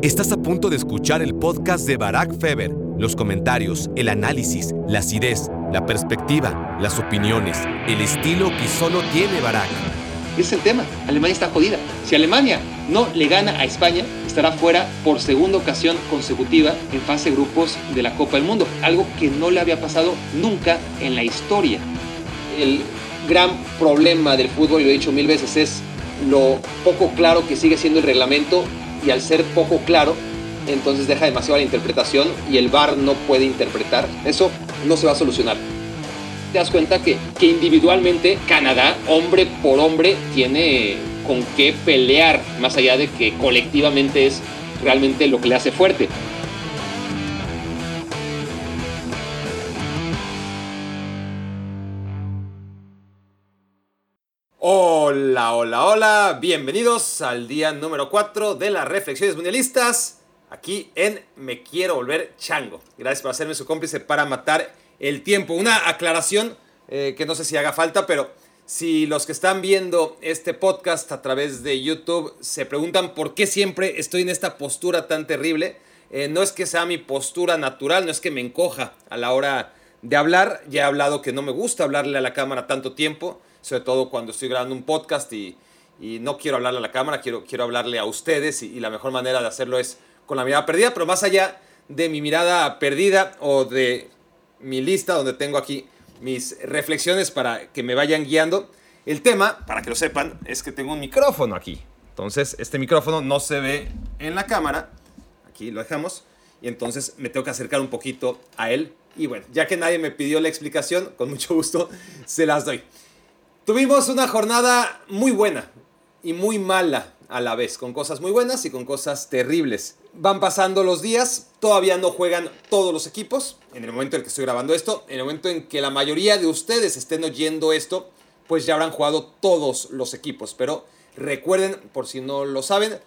Estás a punto de escuchar el podcast de Barack Feber. Los comentarios, el análisis, la acidez, la perspectiva, las opiniones, el estilo que solo tiene Barack. Es el tema. Alemania está jodida. Si Alemania no le gana a España, estará fuera por segunda ocasión consecutiva en fase grupos de la Copa del Mundo. Algo que no le había pasado nunca en la historia. El gran problema del fútbol, y lo he dicho mil veces, es lo poco claro que sigue siendo el reglamento y al ser poco claro, entonces deja demasiado la interpretación y el VAR no puede interpretar. Eso no se va a solucionar. Te das cuenta que, que individualmente Canadá, hombre por hombre, tiene con qué pelear, más allá de que colectivamente es realmente lo que le hace fuerte. Hola, hola, hola, bienvenidos al día número 4 de las reflexiones mundialistas, aquí en Me Quiero Volver Chango. Gracias por hacerme su cómplice para matar el tiempo. Una aclaración eh, que no sé si haga falta, pero si los que están viendo este podcast a través de YouTube se preguntan por qué siempre estoy en esta postura tan terrible, eh, no es que sea mi postura natural, no es que me encoja a la hora de hablar, ya he hablado que no me gusta hablarle a la cámara tanto tiempo sobre todo cuando estoy grabando un podcast y, no quiero hablarle a la cámara, quiero, quiero hablarle a ustedes y, la mejor manera de hacerlo es con la mirada perdida, pero más allá de mi mirada perdida o de mi lista donde tengo aquí mis reflexiones para que me vayan guiando, el tema, para que lo sepan, es que tengo un micrófono aquí. Entonces, este micrófono no se ve en la cámara, aquí lo dejamos, y entonces me tengo que acercar un poquito a él. Y bueno, ya que nadie me pidió la explicación, con mucho gusto se las doy. Tuvimos una jornada muy buena y muy mala a la vez, con cosas muy buenas y con cosas terribles. Van pasando los días, todavía no juegan todos los equipos, en el momento en que estoy grabando esto, en el momento en que la mayoría de ustedes estén oyendo esto, pues ya habrán jugado todos los equipos. Pero recuerden, por si no lo saben,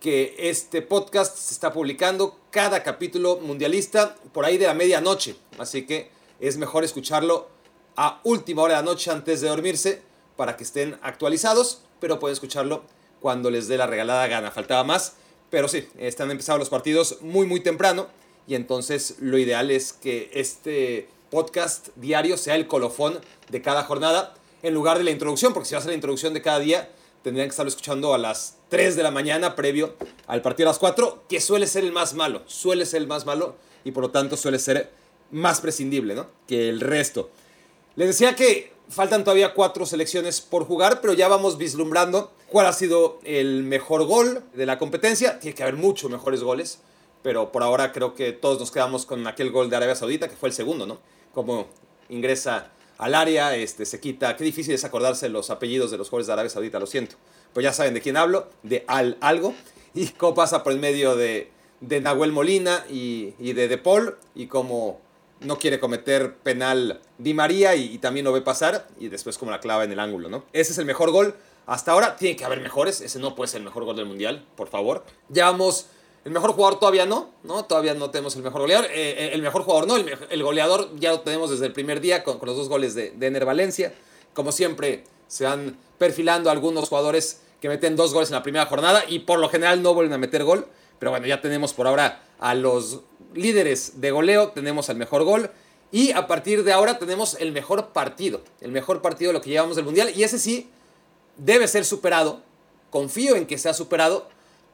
que este podcast se está publicando cada capítulo mundialista por ahí de la medianoche, así que es mejor escucharlo a última hora de la noche antes de dormirse para que estén actualizados, pero pueden escucharlo cuando les dé la regalada gana. Faltaba más, pero sí, están empezando los partidos muy, muy temprano y entonces lo ideal es que este podcast diario sea el colofón de cada jornada en lugar de la introducción, porque si va a la introducción de cada día, tendrían que estarlo escuchando a las 3 de la mañana previo al partido a las 4, que suele ser el más malo, suele ser el más malo y por lo tanto suele ser más prescindible ¿no? que el resto. Les decía que faltan todavía cuatro selecciones por jugar, pero ya vamos vislumbrando cuál ha sido el mejor gol de la competencia. Tiene que haber muchos mejores goles, pero por ahora creo que todos nos quedamos con aquel gol de Arabia Saudita, que fue el segundo, ¿no? Como ingresa al área, este, se quita. Qué difícil es acordarse los apellidos de los jugadores de Arabia Saudita, lo siento. Pues ya saben de quién hablo, de Al Algo. Y cómo pasa por el medio de, de Nahuel Molina y, y de De Paul, y cómo no quiere cometer penal Di María y, también lo ve pasar y después como la clava en el ángulo, ¿no? Ese es el mejor gol. Hasta ahora tiene que haber mejores, ese no puede ser el mejor gol del Mundial, por favor. Llevamos, el mejor jugador todavía no, ¿no? Todavía no tenemos el mejor goleador. Eh, eh, el mejor jugador no, el, goleador ya lo tenemos desde el primer día con, los dos goles de, de Ener Valencia. Como siempre, se van perfilando algunos jugadores que meten dos goles en la primera jornada y por lo general no vuelven a meter gol. Pero bueno, ya tenemos por ahora a los líderes de goleo, tenemos el mejor gol. Y a partir de ahora tenemos el mejor partido, el mejor partido de lo que llevamos del Mundial. Y ese sí debe ser superado. Confío en que sea superado,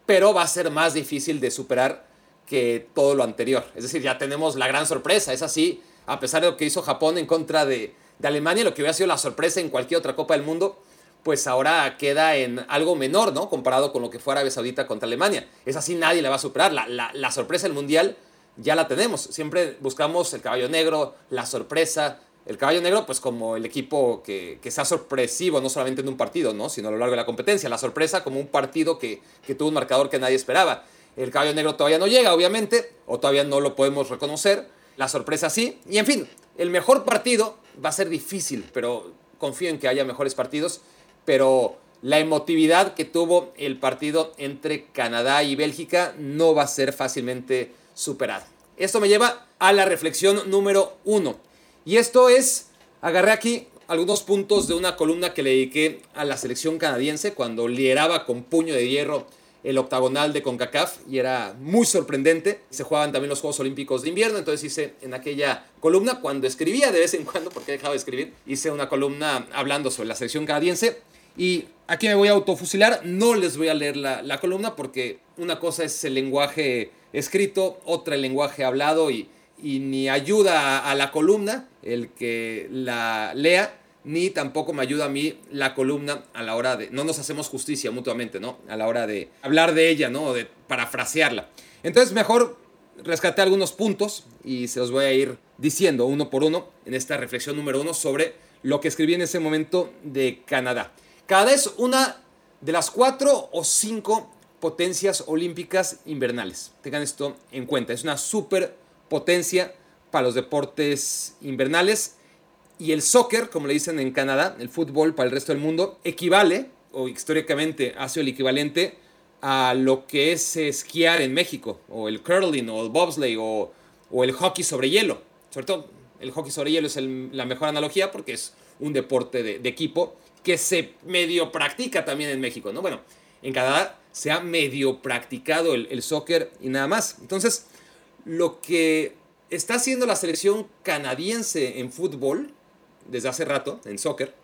pero va a ser más difícil de superar que todo lo anterior. Es decir, ya tenemos la gran sorpresa. Es así, a pesar de lo que hizo Japón en contra de, de Alemania, lo que hubiera sido la sorpresa en cualquier otra Copa del Mundo, pues ahora queda en algo menor, ¿no? Comparado con lo que fue Arabia Saudita contra Alemania. Es así, nadie le va a superar. La, la, la sorpresa del Mundial ya la tenemos. Siempre buscamos el caballo negro, la sorpresa. El caballo negro, pues como el equipo que, que sea sorpresivo, no solamente en un partido, ¿no? sino a lo largo de la competencia. La sorpresa como un partido que, que tuvo un marcador que nadie esperaba. El caballo negro todavía no llega, obviamente, o todavía no lo podemos reconocer. La sorpresa sí. Y en fin, el mejor partido va a ser difícil, pero confío en que haya mejores partidos. Pero la emotividad que tuvo el partido entre Canadá y Bélgica no va a ser fácilmente superado. Esto me lleva a la reflexión número uno. Y esto es, agarré aquí algunos puntos de una columna que le dediqué a la selección canadiense cuando lideraba con puño de hierro el octagonal de CONCACAF y era muy sorprendente. Se jugaban también los Juegos Olímpicos de invierno, entonces hice en aquella columna, cuando escribía de vez en cuando, porque he dejado de escribir, hice una columna hablando sobre la selección canadiense. Y aquí me voy a autofusilar, no les voy a leer la, columna porque una cosa es el lenguaje escrito, otra el lenguaje hablado y, ni ayuda a la columna el que la lea ni tampoco me ayuda a mí la columna a la hora de, no nos hacemos justicia mutuamente, ¿no? A la hora de hablar de ella, ¿no? De parafrasearla. Entonces mejor rescaté algunos puntos y se los voy a ir diciendo uno por uno en esta reflexión número uno sobre lo que escribí en ese momento de Canadá. Canadá es una de las cuatro o cinco potencias olímpicas invernales. Tengan esto en cuenta. Es una superpotencia para los deportes invernales y el soccer, como le dicen en Canadá, el fútbol para el resto del mundo, equivale, o históricamente ha sido el equivalente, a lo que es esquiar en México, o el curling, o el bobsleigh, o, o el hockey sobre hielo. Sobre todo, el hockey sobre hielo es la mejor analogía porque es un deporte de, equipo que se medio practica también en México, ¿no? Bueno, en Canadá se ha medio practicado el, el soccer y nada más. Entonces, lo que está haciendo la selección canadiense en fútbol desde hace rato en soccer,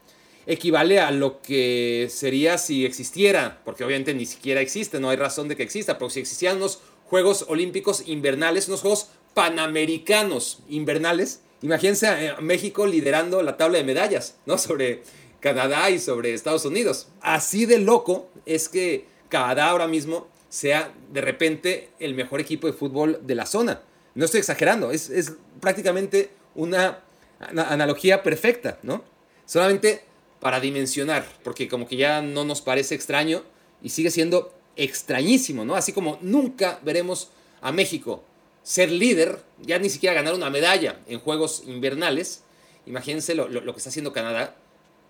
equivale a lo que sería si existiera, porque obviamente ni siquiera existe, no hay razón de que exista, pero si existieran unos Juegos Olímpicos invernales, unos Juegos Panamericanos invernales, imagínense a México liderando la tabla de medallas, ¿no? Sobre Canadá y sobre Estados Unidos. Así de loco es que Canadá ahora mismo sea de repente el mejor equipo de fútbol de la zona. No estoy exagerando, es, es prácticamente una analogía perfecta, ¿no? Solamente para dimensionar, porque como que ya no nos parece extraño y sigue siendo extrañísimo, ¿no? Así como nunca veremos a México ser líder, ya ni siquiera ganar una medalla en Juegos Invernales, imagínense lo, lo que está haciendo Canadá,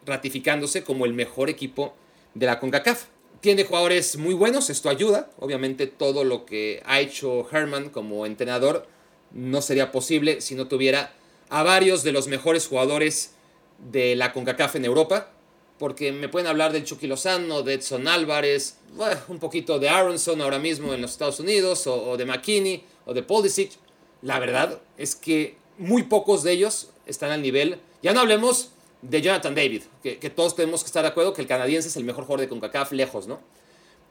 ratificándose como el mejor equipo de la CONCACAF. Tiene jugadores muy buenos, esto ayuda, obviamente todo lo que ha hecho Herman como entrenador no sería posible si no tuviera a varios de los mejores jugadores de la CONCACAF en Europa, porque me pueden hablar del Chucky Lozano, de Edson Álvarez, un poquito de Aronson ahora mismo en los Estados Unidos, o, de McKinney, o de Pulisic. La verdad es que muy pocos de ellos están al nivel, ya no hablemos de Jonathan David, que, todos tenemos que estar de acuerdo que el canadiense es el mejor jugador de CONCACAF lejos, ¿no?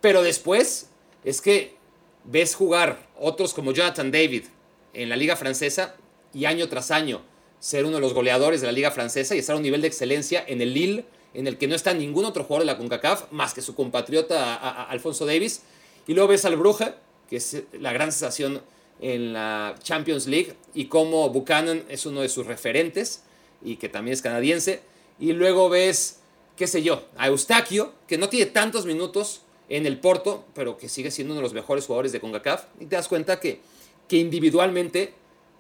Pero después es que ves jugar otros como Jonathan David en la liga francesa y año tras año ser uno de los goleadores de la liga francesa y estar a un nivel de excelencia en el Lille, en el que no está ningún otro jugador de la CONCACAF más que su compatriota Alfonso Davis. Y luego ves al Bruja, que es la gran sensación en la Champions League, y como Buchanan es uno de sus referentes y que también es canadiense. Y luego ves, qué sé yo, a Eustaquio, que no tiene tantos minutos en el Porto, pero que sigue siendo uno de los mejores jugadores de CONCACAF. Y te das cuenta que, que individualmente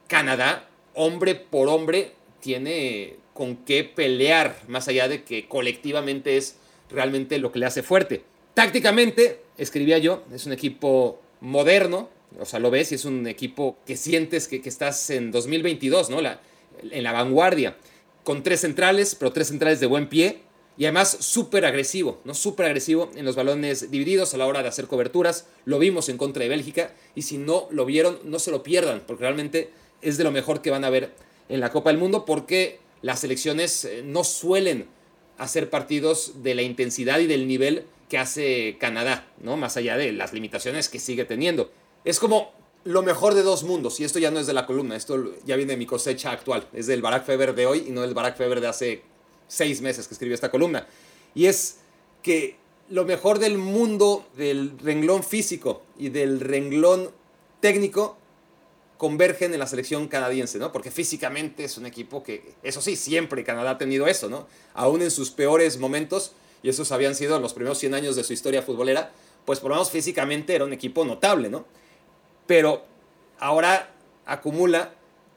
Canadá, hombre por hombre, tiene con qué pelear, más allá de que colectivamente es realmente lo que le hace fuerte. Tácticamente, escribía yo, es un equipo moderno, o sea, lo ves y es un equipo que sientes que, estás en 2022, ¿no? La, en la vanguardia, con tres centrales, pero tres centrales de buen pie, y además súper agresivo, ¿no? Súper agresivo en los balones divididos a la hora de hacer coberturas. Lo vimos en contra de Bélgica, y si no lo vieron, no se lo pierdan, porque realmente es de lo mejor que van a ver en la Copa del Mundo porque las selecciones eh, no suelen hacer partidos de la intensidad y del nivel que hace Canadá, ¿no? Más allá de las limitaciones que sigue teniendo. Es como lo mejor de dos mundos, y esto ya no es de la columna, esto ya viene de mi cosecha actual, es del Barack Feber de hoy y no del Barack Feber de hace seis meses que escribió esta columna. Y es que lo mejor del mundo del renglón físico y del renglón técnico convergen en la selección canadiense, ¿no? Porque físicamente es un equipo que, eso sí, siempre Canadá ha tenido eso, ¿no? Aún en sus peores momentos, y esos habían sido los primeros 100 años de su historia futbolera, pues por lo menos físicamente era un equipo notable, ¿no? Pero ahora acumula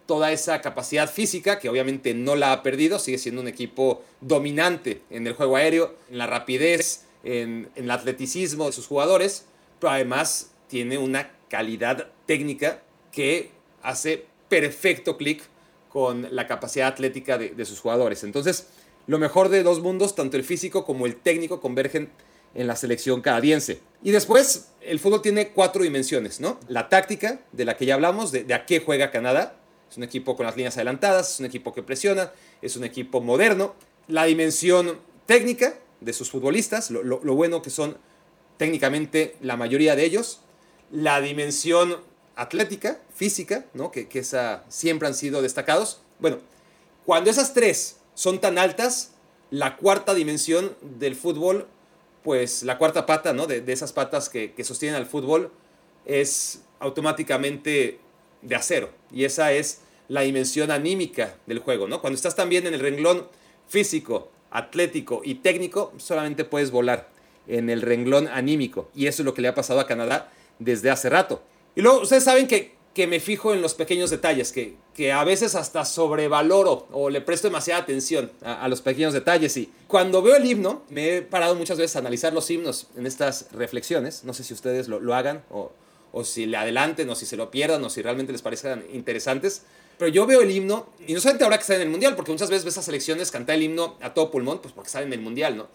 toda esa capacidad física, que obviamente no la ha perdido, sigue siendo un equipo dominante en el juego aéreo, en la rapidez, en, el atleticismo de sus jugadores, pero además tiene una calidad técnica que hace perfecto clic con la capacidad atlética de, sus jugadores. Entonces, lo mejor de dos mundos, tanto el físico como el técnico, convergen en la selección canadiense. Y después, el fútbol tiene cuatro dimensiones, ¿no? La táctica, de la que ya hablamos, de, a qué juega Canadá. Es un equipo con las líneas adelantadas, es un equipo que presiona, es un equipo moderno. La dimensión técnica de sus futbolistas, lo, bueno que son técnicamente la mayoría de ellos. La dimensión atlética, física, ¿no? que, que esa, siempre han sido destacados. Bueno, cuando esas tres son tan altas, la cuarta dimensión del fútbol pues la cuarta pata, ¿no? De, esas patas que, sostienen al fútbol es automáticamente de acero. Y esa es la dimensión anímica del juego, ¿no? Cuando estás también en el renglón físico, atlético y técnico, solamente puedes volar en el renglón anímico. Y eso es lo que le ha pasado a Canadá desde hace rato. Y luego, ustedes saben que que me fijo en los pequeños detalles, que, que a veces hasta sobrevaloro o le presto demasiada atención a, los pequeños detalles. Y cuando veo el himno, me he parado muchas veces a analizar los himnos en estas reflexiones. No sé si ustedes lo, lo hagan o, o si le adelanten o si se lo pierdan o si realmente les parezcan interesantes. Pero yo veo el himno, y no solamente ahora que está en el Mundial, porque muchas veces ves a selecciones cantar el himno a todo pulmón, pues porque están en el Mundial, ¿no?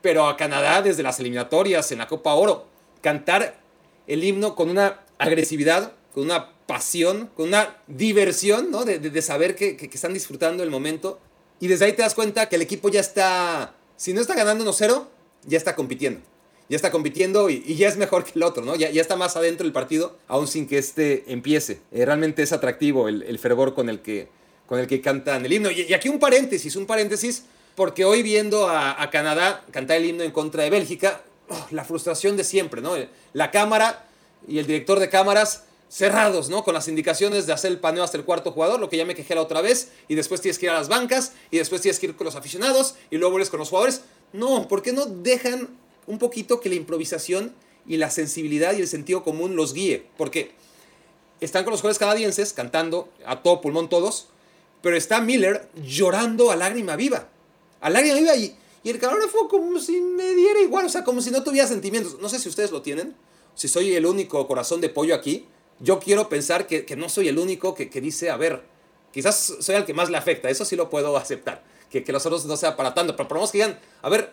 Pero a Canadá desde las eliminatorias, en la Copa Oro, cantar el himno con una agresividad con una pasión, con una diversión, ¿no? De, saber que, están disfrutando el momento. Y desde ahí te das cuenta que el equipo ya está, si no está ganando 1-0, ya está compitiendo. Ya está compitiendo y, ya es mejor que el otro, ¿no? Ya, ya está más adentro del partido, aún sin que este empiece. Eh, realmente es atractivo el, fervor con el, que, con el que cantan el himno. Y, aquí un paréntesis, un paréntesis, porque hoy viendo a, Canadá cantar el himno en contra de Bélgica, oh, la frustración de siempre, ¿no? La cámara y el director de cámaras cerrados, ¿no? Con las indicaciones de hacer el paneo hasta el cuarto jugador, lo que ya me quejé la otra vez, y después tienes que ir a las bancas, y después tienes que ir con los aficionados, y luego vuelves con los jugadores. No, ¿por qué no dejan un poquito que la improvisación y la sensibilidad y el sentido común los guíe? Porque están con los jugadores canadienses cantando a todo pulmón todos, pero está Miller llorando a lágrima viva. A lágrima viva y, y el fue como si me diera igual, o sea, como si no tuviera sentimientos. No sé si ustedes lo tienen, si soy el único corazón de pollo aquí, yo quiero pensar que, no soy el único que, dice, a ver, quizás soy el que más le afecta, eso sí lo puedo aceptar, que, que los otros no sea para tanto, pero por lo menos que digan, a ver,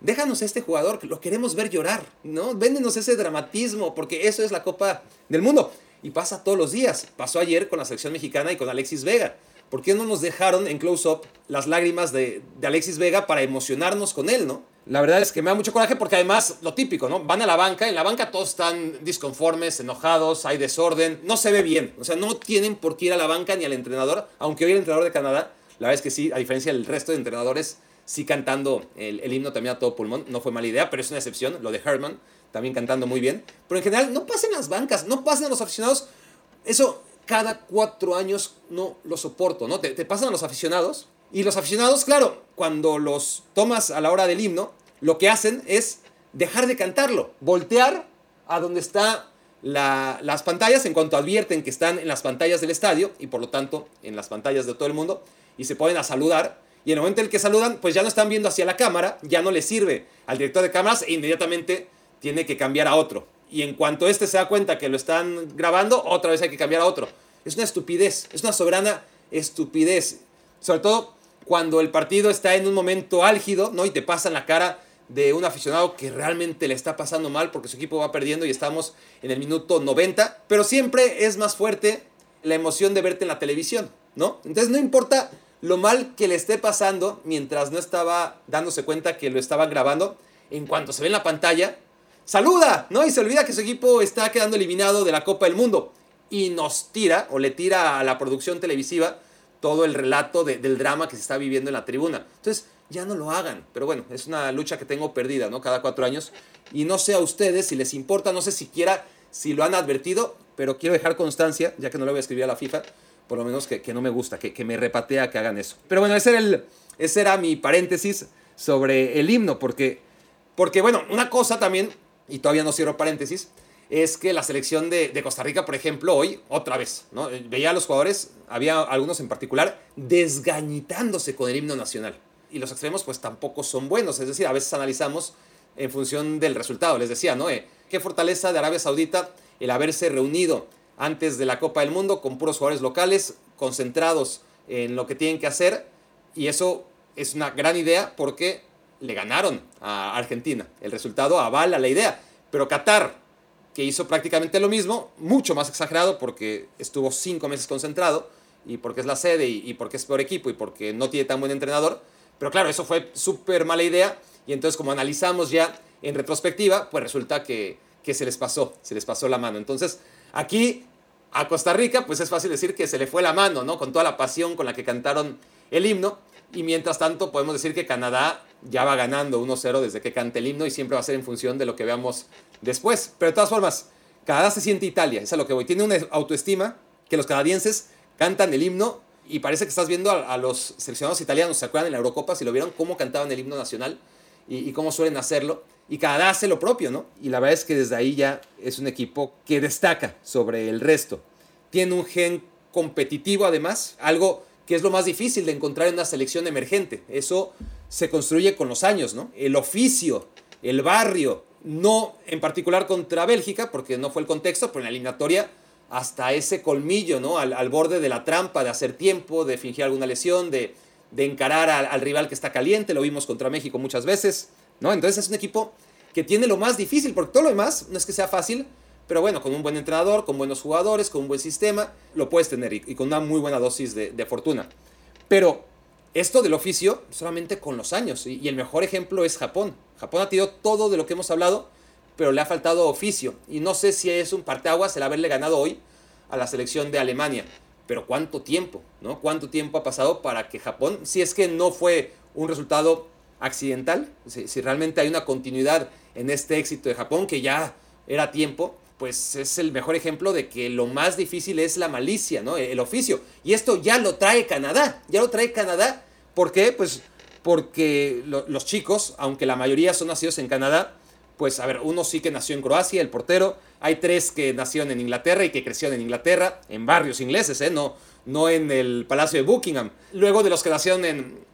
déjanos a este jugador, que lo queremos ver llorar, ¿no? Véndenos ese dramatismo, porque eso es la Copa del Mundo. Y pasa todos los días. Pasó ayer con la selección mexicana y con Alexis Vega. ¿Por qué no nos dejaron en close-up las lágrimas de, Alexis Vega para emocionarnos con él, ¿no? La verdad es que me da mucho coraje porque además, lo típico, ¿no? Van a la banca, en la banca todos están disconformes, enojados, hay desorden, no se ve bien. O sea, no tienen por qué ir a la banca ni al entrenador, aunque hoy el entrenador de Canadá, la verdad es que sí, a diferencia del resto de entrenadores, sí cantando el, himno también a todo pulmón, no fue mala idea, pero es una excepción, lo de Herman, también cantando muy bien. Pero en general, no pasen las bancas, no pasen a los aficionados. Eso cada cuatro años no lo soporto, ¿no? Te, pasan a los aficionados. Y los aficionados, claro, cuando los tomas a la hora del himno, lo que hacen es dejar de cantarlo, voltear a donde están las pantallas en cuanto advierten que están en las pantallas del estadio y por lo tanto en las pantallas de todo el mundo y se ponen a saludar y en el momento en el que saludan pues ya no están viendo hacia la cámara, ya no le sirve al director de cámaras e inmediatamente tiene que cambiar a otro. Y en cuanto este se da cuenta que lo están grabando, otra vez hay que cambiar a otro. Es una estupidez, es una soberana estupidez. Sobre todo cuando el partido está en un momento álgido, ¿no? Y te pasan la cara de un aficionado que realmente le está pasando mal porque su equipo va perdiendo y estamos en el minuto 90, pero siempre es más fuerte la emoción de verte en la televisión, ¿no? Entonces no importa lo mal que le esté pasando mientras no estaba dándose cuenta que lo estaban grabando, en cuanto se ve en la pantalla, saluda, ¿no? Y se olvida que su equipo está quedando eliminado de la Copa del Mundo y nos tira o le tira a la producción televisiva todo el relato del drama que se está viviendo en la tribuna. Entonces, ya no lo hagan. Pero bueno, es una lucha que tengo perdida, ¿no? Cada cuatro años. Y no sé a ustedes si les importa, no sé siquiera si lo han advertido, pero quiero dejar constancia, ya que no le voy a escribir a la FIFA, por lo menos que, no me gusta, que, que, me repatea que hagan eso. Pero bueno, ese era, el, ese era mi paréntesis sobre el himno, porque, porque bueno, una cosa también, y todavía no cierro paréntesis, es que la selección de, Costa Rica, por ejemplo, hoy, otra vez, ¿no? Veía a los jugadores, había algunos en particular, desgañitándose con el himno nacional y los extremos pues tampoco son buenos. Es decir, a veces analizamos en función del resultado. Les decía, ¿no? Eh, qué fortaleza de Arabia Saudita el haberse reunido antes de la Copa del Mundo con puros jugadores locales, concentrados en lo que tienen que hacer. Y eso es una gran idea porque le ganaron a Argentina. El resultado avala la idea. Pero Qatar, que hizo prácticamente lo mismo, mucho más exagerado porque estuvo cinco meses concentrado y porque es la sede y, porque es peor equipo y porque no tiene tan buen entrenador. Pero claro, eso fue súper mala idea y entonces como analizamos ya en retrospectiva, pues resulta que, que se les pasó, se les pasó la mano. Entonces aquí a Costa Rica, pues es fácil decir que se le fue la mano, ¿no? Con toda la pasión con la que cantaron el himno. Y mientras tanto, podemos decir que Canadá ya va ganando 1-0 desde que cante el himno y siempre va a ser en función de lo que veamos después. Pero de todas formas, Canadá se siente Italia, es a lo que voy. Tiene una autoestima que los canadienses cantan el himno y parece que estás viendo a, los seleccionados italianos, ¿se acuerdan en la Eurocopa? Si lo vieron, cómo cantaban el himno nacional y, cómo suelen hacerlo. Y Canadá hace lo propio, ¿no? Y la verdad es que desde ahí ya es un equipo que destaca sobre el resto. Tiene un gen competitivo además, algo que es lo más difícil de encontrar en una selección emergente. Eso se construye con los años, ¿no? El oficio, el barrio, no en particular contra Bélgica, porque no fue el contexto, pero en la eliminatoria hasta ese colmillo, ¿no? Al, borde de la trampa, de hacer tiempo, de fingir alguna lesión, de, encarar al, al, rival que está caliente, lo vimos contra México muchas veces, ¿no? Entonces es un equipo que tiene lo más difícil, porque todo lo demás no es que sea fácil, pero bueno, con un buen entrenador, con buenos jugadores, con un buen sistema, lo puedes tener y, con una muy buena dosis de, fortuna. Pero esto del oficio solamente con los años. Y, el mejor ejemplo es Japón. Japón ha tenido todo de lo que hemos hablado, pero le ha faltado oficio. Y no sé si es un parteaguas el haberle ganado hoy a la selección de Alemania. Pero cuánto tiempo, ¿no? ¿Cuánto tiempo ha pasado para que Japón, si es que no fue un resultado accidental, si, si realmente hay una continuidad en este éxito de Japón, que ya era tiempo, pues es el mejor ejemplo de que lo más difícil es la malicia, ¿no? El oficio. Y esto ya lo trae Canadá, ya lo trae Canadá. ¿Por qué? Pues porque los chicos, aunque la mayoría son nacidos en Canadá, pues a ver, uno sí que nació en Croacia, el portero, hay tres que nacieron en Inglaterra y que crecieron en Inglaterra, en barrios ingleses, ¿eh? No, no en el Palacio de Buckingham. Luego de los que nacieron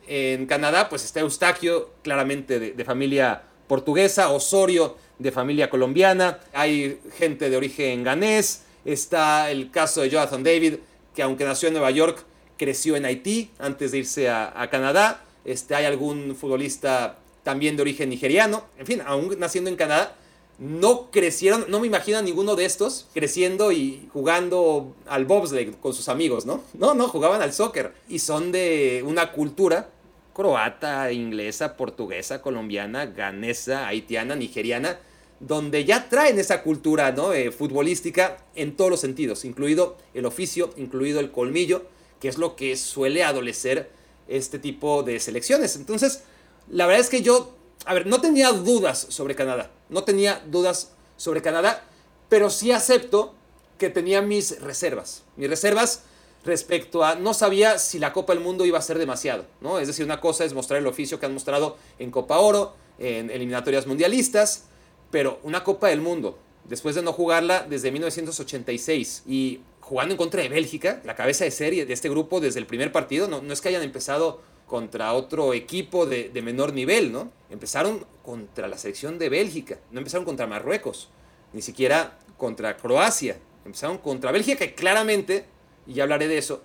en, Canadá, pues está Eustaquio, claramente de familia portuguesa, Osorio de familia colombiana, hay gente de origen ganés, está el caso de Jonathan David, que aunque nació en Nueva York, creció en Haití antes de irse a, Canadá, este, hay algún futbolista también de origen nigeriano, en fin, aún naciendo en Canadá, no crecieron, no me imagino a ninguno de estos creciendo y jugando al bobsleigh con sus amigos, ¿no? No, no, jugaban al soccer. Y son de una cultura croata, inglesa, portuguesa, colombiana, ganesa, haitiana, nigeriana, donde ya traen esa cultura ¿no? Eh, futbolística en todos los sentidos, incluido el oficio, incluido el colmillo, que es lo que suele adolecer este tipo de selecciones. Entonces, la verdad es que yo, a ver, no tenía dudas sobre Canadá, no tenía dudas sobre Canadá, pero sí acepto que tenía mis reservas. Mis reservas respecto a no sabía si la Copa del Mundo iba a ser demasiado, ¿no? Es decir, una cosa es mostrar el oficio que han mostrado en Copa Oro, en eliminatorias mundialistas, pero una Copa del Mundo, después de no jugarla desde 1986 y jugando en contra de Bélgica, la cabeza de serie de este grupo desde el primer partido, no, no es que hayan empezado contra otro equipo de, de, menor nivel, ¿no? Empezaron contra la selección de Bélgica, no empezaron contra Marruecos, ni siquiera contra Croacia, empezaron contra Bélgica, que claramente y ya hablaré de eso,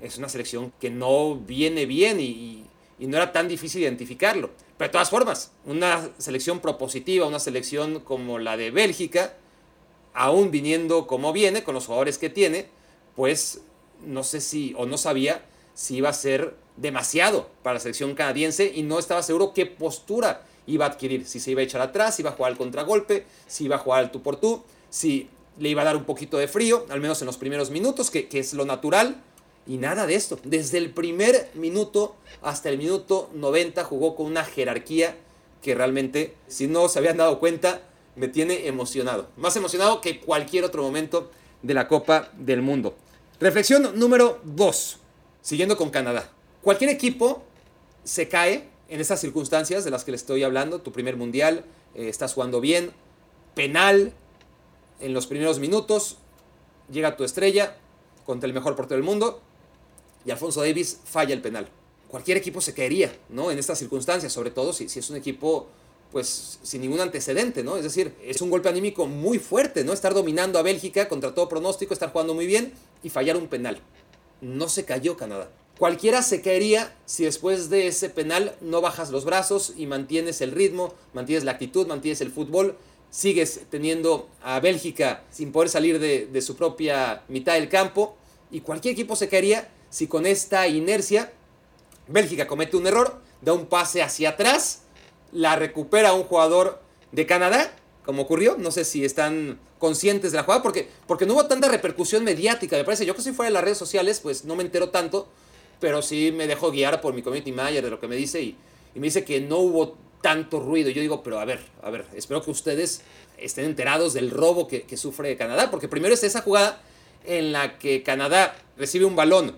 es una selección que no viene bien y, no era tan difícil identificarlo. Pero de todas formas, una selección propositiva, una selección como la de Bélgica, aún viniendo como viene, con los jugadores que tiene, pues no sé si, o no sabía si iba a ser demasiado para la selección canadiense y no estaba seguro qué postura iba a adquirir, si se iba a echar atrás, si iba a jugar al contragolpe, si iba a jugar al tú por tú, si le iba a dar un poquito de frío, al menos en los primeros minutos, que, es lo natural. Y nada de esto. Desde el primer minuto hasta el minuto 90 jugó con una jerarquía que realmente, si no se habían dado cuenta, me tiene emocionado. Más emocionado que cualquier otro momento de la Copa del Mundo. Reflexión número 2. Siguiendo con Canadá. Cualquier equipo se cae en esas circunstancias de las que le estoy hablando. Tu primer mundial, eh, estás jugando bien, penal, en los primeros minutos llega tu estrella contra el mejor portero del mundo y Alfonso Davis falla el penal. Cualquier equipo se caería, ¿no? En estas circunstancias, sobre todo si, si es un equipo pues sin ningún antecedente, ¿no? Es decir, es un golpe anímico muy fuerte, ¿no? Estar dominando a Bélgica contra todo pronóstico, estar jugando muy bien y fallar un penal. No se cayó Canadá. Cualquiera se caería si después de ese penal no bajas los brazos y mantienes el ritmo, mantienes la actitud, mantienes el fútbol, sigues teniendo a Bélgica sin poder salir de, su propia mitad del campo y cualquier equipo se caería si con esta inercia Bélgica comete un error, da un pase hacia atrás, la recupera un jugador de Canadá, como ocurrió, no sé si están conscientes de la jugada, porque, porque no hubo tanta repercusión mediática, me parece, yo que si fuera de las redes sociales, pues no me entero tanto, pero sí me dejo guiar por mi community manager de lo que me dice y, y me dice que no hubo tanto ruido. Yo digo, pero a ver, a ver, espero que ustedes estén enterados del robo que, sufre Canadá, porque primero es esa jugada en la que Canadá recibe un balón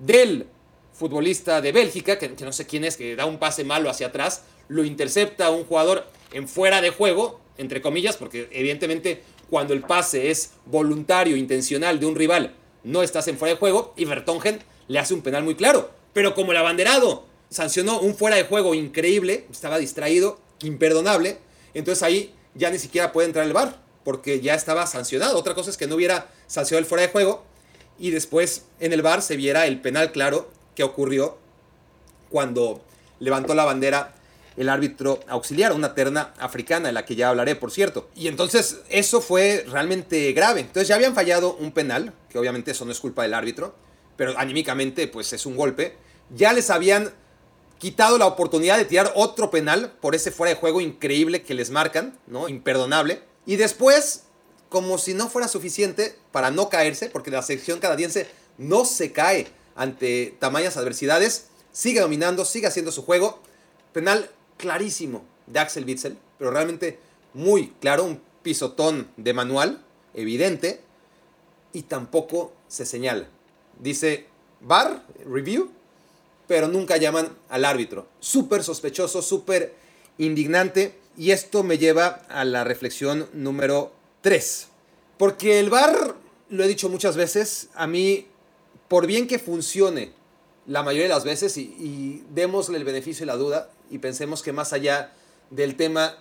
del futbolista de Bélgica, que, que, no sé quién es, que da un pase malo hacia atrás, lo intercepta un jugador en fuera de juego, entre comillas, porque evidentemente cuando el pase es voluntario, intencional de un rival, no estás en fuera de juego, y Vertonghen le hace un penal muy claro. Pero como el abanderado sancionó un fuera de juego increíble, estaba distraído, imperdonable, entonces ahí ya ni siquiera puede entrar el VAR, porque ya estaba sancionado. Otra cosa es que no hubiera sancionado el fuera de juego, y después en el VAR se viera el penal claro que ocurrió cuando levantó la bandera el árbitro auxiliar, una terna africana, de la que ya hablaré, por cierto. Y entonces eso fue realmente grave. Entonces ya habían fallado un penal, que obviamente eso no es culpa del árbitro, pero anímicamente pues es un golpe. Ya les habían quitado la oportunidad de tirar otro penal por ese fuera de juego increíble que les marcan, ¿no? Imperdonable. Y después, como si no fuera suficiente para no caerse, porque la selección canadiense no se cae ante tamañas adversidades, sigue dominando, sigue haciendo su juego. Penal clarísimo de Axel Witzel, pero realmente muy claro, un pisotón de manual, evidente, y tampoco se señala. Dice bar, review, pero nunca llaman al árbitro. Súper sospechoso, súper indignante, y esto me lleva a la reflexión número 3. Porque el bar, lo he dicho muchas veces, a mí, por bien que funcione la mayoría de las veces, y, y démosle el beneficio de la duda, y pensemos que más allá del tema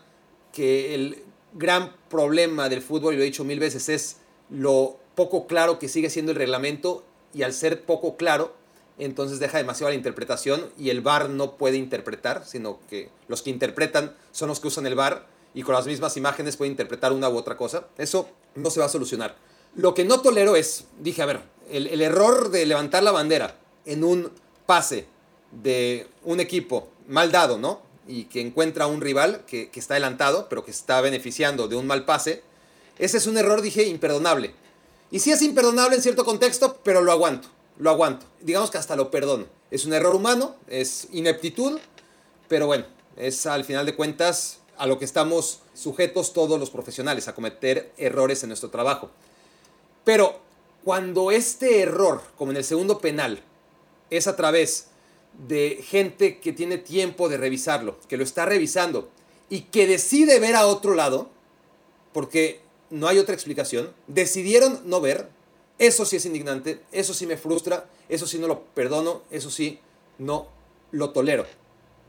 que el gran problema del fútbol, y lo he dicho mil veces, es lo poco claro que sigue siendo el reglamento y al ser poco claro, entonces deja demasiado la interpretación y el VAR no puede interpretar, sino que los que interpretan son los que usan el VAR y con las mismas imágenes pueden interpretar una u otra cosa. Eso no se va a solucionar. Lo que no tolero es, dije, a ver, el, error de levantar la bandera en un pase de un equipo mal dado, ¿no? Y que encuentra a un rival que, que, está adelantado, pero que está beneficiando de un mal pase. Ese es un error, dije, imperdonable. Y sí es imperdonable en cierto contexto, pero lo aguanto, lo aguanto. Digamos que hasta lo perdono. Es un error humano, es ineptitud, pero bueno, es al final de cuentas a lo que estamos sujetos todos los profesionales, a cometer errores en nuestro trabajo. Pero cuando este error, como en el segundo penal, es a través de gente que tiene tiempo de revisarlo, que lo está revisando y que decide ver a otro lado, porque no hay otra explicación, decidieron no ver, eso sí es indignante, eso sí me frustra, eso sí no lo perdono, eso sí no lo tolero.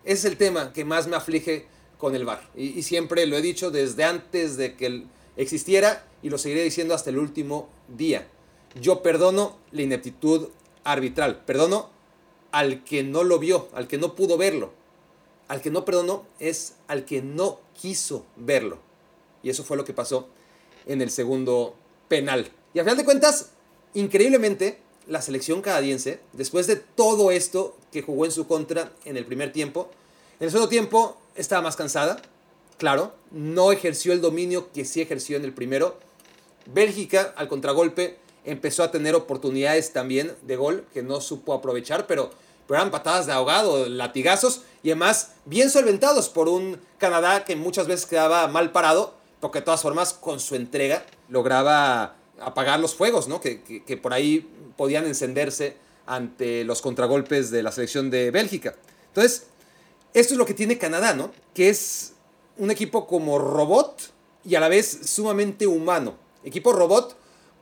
Ese es el tema que más me aflige con el VAR. Y, y siempre lo he dicho desde antes de que existiera y lo seguiré diciendo hasta el último día. Yo perdono la ineptitud arbitral, perdono al que no lo vio, al que no pudo verlo. Al que no perdonó es al que no quiso verlo. Y eso fue lo que pasó en el segundo penal. Y a final de cuentas, increíblemente, la selección canadiense, después de todo esto que jugó en su contra en el primer tiempo, en el segundo tiempo estaba más cansada, claro, no ejerció el dominio que sí ejerció en el primero. Bélgica, al contragolpe, empezó a tener oportunidades también de gol que no supo aprovechar, pero, pero eran patadas de ahogado, latigazos y además bien solventados por un Canadá que muchas veces quedaba mal parado, porque de todas formas con su entrega lograba apagar los fuegos, ¿no? que, que, por ahí podían encenderse ante los contragolpes de la selección de Bélgica. Entonces, esto es lo que tiene Canadá, ¿no? Que es un equipo como robot y a la vez sumamente humano. Equipo robot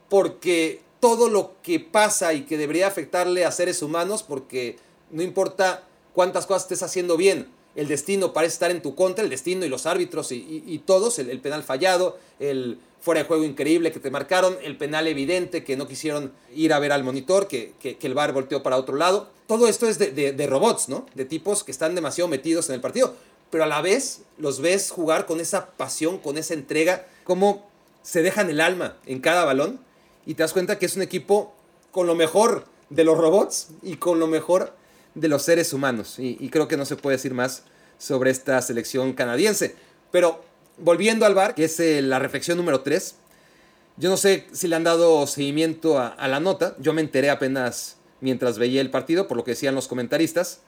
porque todo lo que pasa y que debería afectarle a seres humanos, porque no importa cuántas cosas estés haciendo bien, el destino parece estar en tu contra, el destino y los árbitros y, y, todos, el, penal fallado, el fuera de juego increíble que te marcaron, el penal evidente que no quisieron ir a ver al monitor, que, que, el bar volteó para otro lado. Todo esto es de, de, robots, ¿no? De tipos que están demasiado metidos en el partido, pero a la vez los ves jugar con esa pasión, con esa entrega, como se dejan el alma en cada balón y te das cuenta que es un equipo con lo mejor de los robots y con lo mejor de los seres humanos. Y, y creo que no se puede decir más sobre esta selección canadiense. Pero volviendo al bar, que es eh, la reflexión número 3, yo no sé si le han dado seguimiento a, la nota, yo me enteré apenas mientras veía el partido, por lo que decían los comentaristas,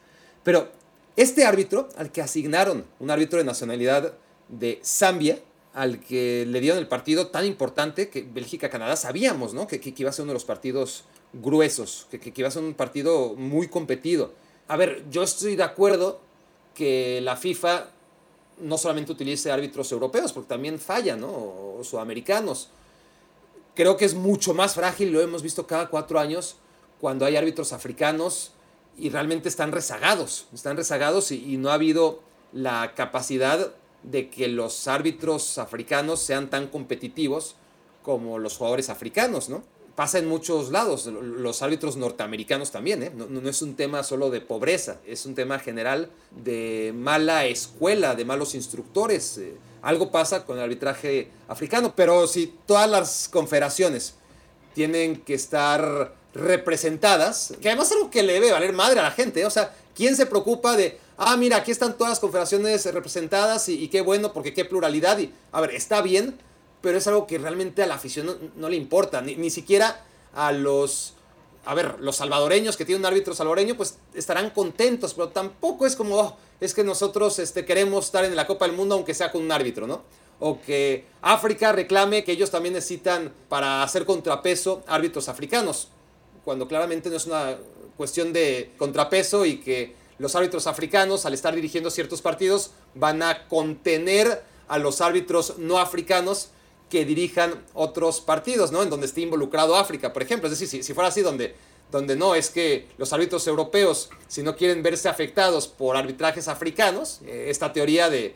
pero este árbitro, al que asignaron un árbitro de nacionalidad de Zambia, al que le dieron el partido tan importante que Bélgica-Canadá sabíamos, ¿no? Que, iba a ser uno de los partidos gruesos, que, iba a ser un partido muy competido. A ver, yo estoy de acuerdo que la FIFA no solamente utilice árbitros europeos, porque también fallan, ¿no? O, sudamericanos. Creo que es mucho más frágil, lo hemos visto cada cuatro años, cuando hay árbitros africanos y realmente están rezagados, están rezagados y, y no ha habido la capacidad de que los árbitros africanos sean tan competitivos como los jugadores africanos, ¿no? Pasa en muchos lados, los árbitros norteamericanos también, ¿eh? no, es un tema solo de pobreza, es un tema general de mala escuela, de malos instructores. Eh. algo pasa con el arbitraje africano, pero si todas las confederaciones tienen que estar representadas, que además es algo que le debe valer madre a la gente, ¿eh? o sea, ¿quién se preocupa de, ah, mira, aquí están todas las confederaciones representadas y, y qué bueno, porque qué pluralidad, y, a ver, está bien, pero es algo que realmente a la afición no, le importa, ni, siquiera a los, a ver, los salvadoreños que tienen un árbitro salvadoreño, pues estarán contentos, pero tampoco es como, oh, es que nosotros este, queremos estar en la Copa del Mundo aunque sea con un árbitro, ¿no? O que África reclame que ellos también necesitan para hacer contrapeso árbitros africanos, cuando claramente no es una cuestión de contrapeso y que los árbitros africanos, al estar dirigiendo ciertos partidos, van a contener a los árbitros no africanos que dirijan otros partidos, ¿no? En donde esté involucrado África, por ejemplo. Es decir, si, fuera así, donde, donde no, es que los árbitros europeos, si no quieren verse afectados por arbitrajes africanos, eh, esta teoría de,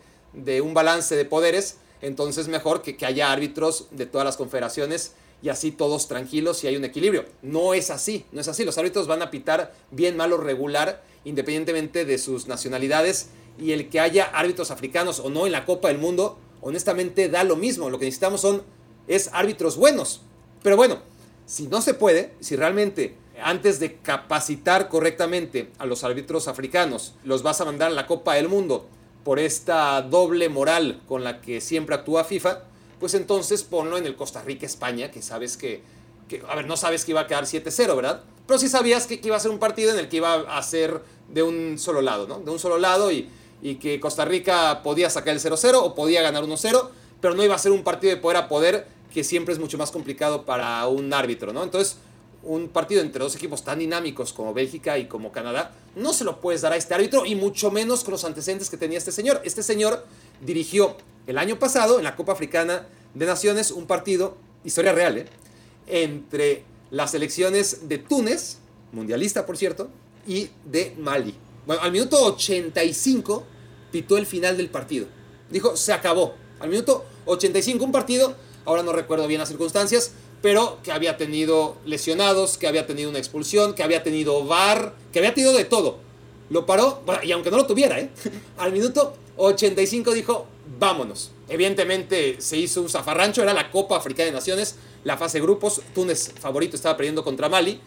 un balance de poderes, entonces mejor que, que haya árbitros de todas las confederaciones y así todos tranquilos y hay un equilibrio. No es así, no es así. Los árbitros van a pitar bien, malo, regular, independientemente de sus nacionalidades y el que haya árbitros africanos o no en la Copa del Mundo honestamente da lo mismo. Lo que necesitamos son es árbitros buenos. Pero bueno, si no se puede, si realmente antes de capacitar correctamente a los árbitros africanos los vas a mandar a la Copa del Mundo por esta doble moral con la que siempre actúa FIFA, pues entonces ponlo en el Costa Rica-España, que sabes que, a ver, no sabes que iba a quedar 7-0, ¿verdad? Pero sí sabías que, que, iba a ser un partido en el que iba a ser de un solo lado, ¿no? De un solo lado y, y que Costa Rica podía sacar el 0-0 o podía ganar 1-0, pero no iba a ser un partido de poder a poder que siempre es mucho más complicado para un árbitro, ¿no? Entonces, un partido entre dos equipos tan dinámicos como Bélgica y como Canadá, no se lo puedes dar a este árbitro y mucho menos con los antecedentes que tenía este señor. Este señor dirigió el año pasado en la Copa Africana de Naciones un partido, historia real, ¿eh? entre las selecciones de Túnez, mundialista por cierto, y de Mali. Bueno, al minuto 85 pitó el final del partido. Dijo, se acabó. Al minuto 85 un partido, ahora no recuerdo bien las circunstancias, pero que había tenido lesionados, que había tenido una expulsión, que había tenido VAR, que había tenido de todo. Lo paró, y aunque no lo tuviera, ¿eh? al minuto 85 dijo, vámonos. Evidentemente se hizo un zafarrancho, era la Copa Africana de Naciones, la fase grupos, Túnez favorito estaba perdiendo contra Mali.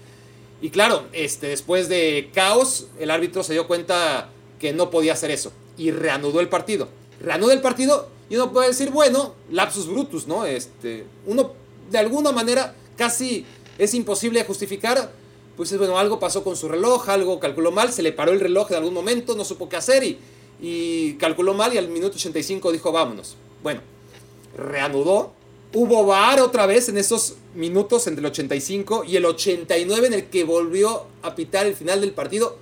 Y claro, este, después de caos, el árbitro se dio cuenta que no podía hacer eso y reanudó el partido. Reanuda el partido y uno puede decir, bueno, lapsus brutus, ¿no? Este, uno de alguna manera casi es imposible justificar, pues bueno, algo pasó con su reloj, algo calculó mal, se le paró el reloj en algún momento, no supo qué hacer y, y calculó mal y al minuto 85 dijo, vámonos. Bueno, reanudó, hubo VAR otra vez en esos minutos entre el 85 y el 89 en el que volvió a pitar el final del partido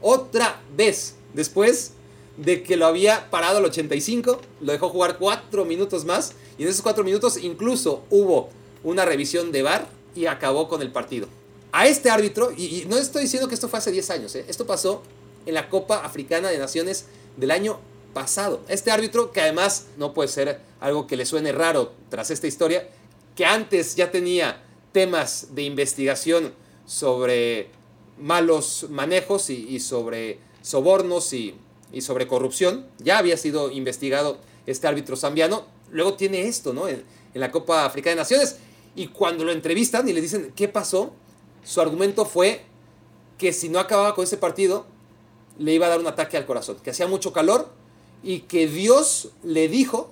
otra vez. Después de que lo había parado al 85, lo dejó jugar 4 minutos más y en esos 4 minutos incluso hubo una revisión de VAR y acabó con el partido. A este árbitro, y, no estoy diciendo que esto fue hace 10 años, ¿eh? esto pasó en la Copa Africana de Naciones del año pasado. Este árbitro, que además no puede ser algo que le suene raro tras esta historia, que antes ya tenía temas de investigación sobre malos manejos y, sobre sobornos y, sobre corrupción. Ya había sido investigado este árbitro zambiano. Luego tiene esto, ¿no? En, en la Copa Africana de Naciones. Y cuando lo entrevistan y le dicen, ¿qué pasó? Su argumento fue que si no acababa con ese partido, le iba a dar un ataque al corazón, que hacía mucho calor y que Dios le dijo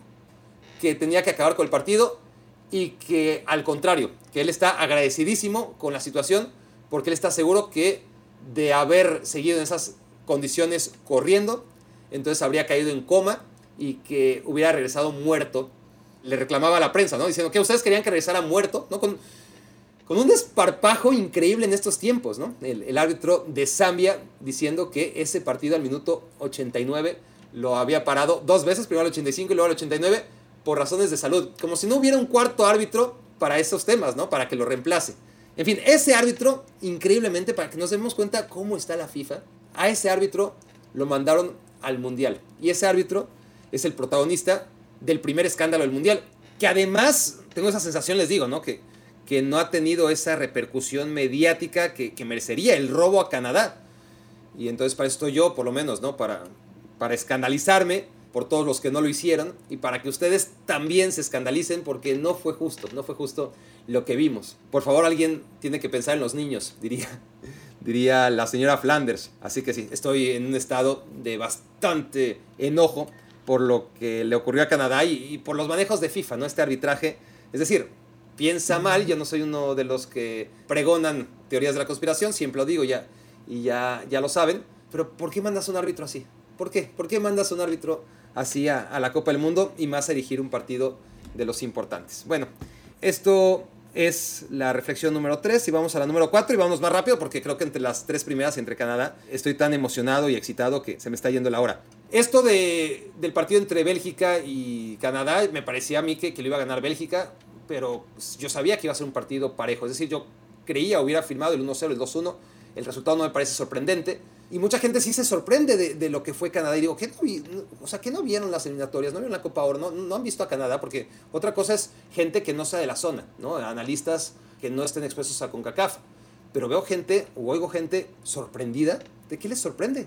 que tenía que acabar con el partido y que al contrario, que él está agradecidísimo con la situación porque él está seguro que de haber seguido en esas condiciones corriendo, entonces habría caído en coma y que hubiera regresado muerto. Le reclamaba a la prensa, ¿no? Diciendo que ustedes querían que regresara muerto, ¿no? Con, con un desparpajo increíble en estos tiempos, ¿no? El, el, árbitro de Zambia diciendo que ese partido al minuto 89 lo había parado dos veces, primero al 85 y luego al 89, por razones de salud. Como si no hubiera un cuarto árbitro para esos temas, ¿no? Para que lo reemplace. En fin, ese árbitro, increíblemente, para que nos demos cuenta cómo está la FIFA, a ese árbitro lo mandaron al Mundial. Y ese árbitro es el protagonista del primer escándalo del Mundial. Que además, tengo esa sensación, les digo, ¿no? Que que no ha tenido esa repercusión mediática que, merecería el robo a Canadá. Y entonces para esto yo, por lo menos, ¿no? Para, para escandalizarme por todos los que no lo hicieron y para que ustedes también se escandalicen porque no fue justo, no fue justo lo que vimos. Por favor, alguien tiene que pensar en los niños, diría, diría la señora Flanders. Así que sí, estoy en un estado de bastante enojo por lo que le ocurrió a Canadá y, y por los manejos de FIFA, ¿no? Este arbitraje. Es decir, piensa mal, yo no soy uno de los que pregonan teorías de la conspiración, siempre lo digo ya, y ya, ya lo saben, pero ¿por qué mandas un árbitro así? ¿Por qué? ¿Por qué mandas un árbitro así a, a la Copa del Mundo y más a dirigir un partido de los importantes? Bueno, esto es la reflexión número 3 y vamos a la número 4 y vamos más rápido porque creo que entre las tres primeras entre Canadá estoy tan emocionado y excitado que se me está yendo la hora. Esto de, del partido entre Bélgica y Canadá me parecía a mí que, que lo iba a ganar Bélgica pero pues, yo sabía que iba a ser un partido parejo. Es decir, yo creía, hubiera firmado el 1-0, el 2-1. El resultado no me parece sorprendente. Y mucha gente sí se sorprende de, lo que fue Canadá. Y digo, ¿qué no, o sea, ¿qué no vieron las eliminatorias? ¿No vieron la Copa Oro? ¿No, ¿No han visto a Canadá? Porque otra cosa es gente que no sea de la zona, ¿no? Analistas que no estén expuestos a CONCACAF. Pero veo gente, o oigo gente sorprendida. ¿De qué les sorprende?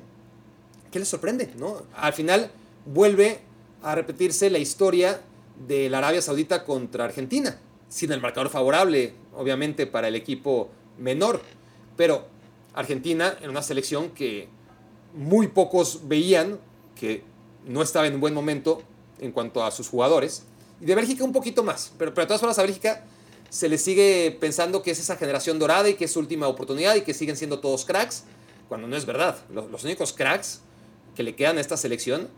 ¿Qué les sorprende? ¿no? Al final vuelve a repetirse la historia de la Arabia Saudita contra Argentina, sin el marcador favorable, obviamente, para el equipo menor. Pero Argentina en una selección que muy pocos veían que no estaba en un buen momento en cuanto a sus jugadores. Y de Bélgica un poquito más. Pero, pero de todas formas a Bélgica se le sigue pensando que es esa generación dorada y que es su última oportunidad y que siguen siendo todos cracks, cuando no es verdad. Los, únicos cracks que le quedan a esta selección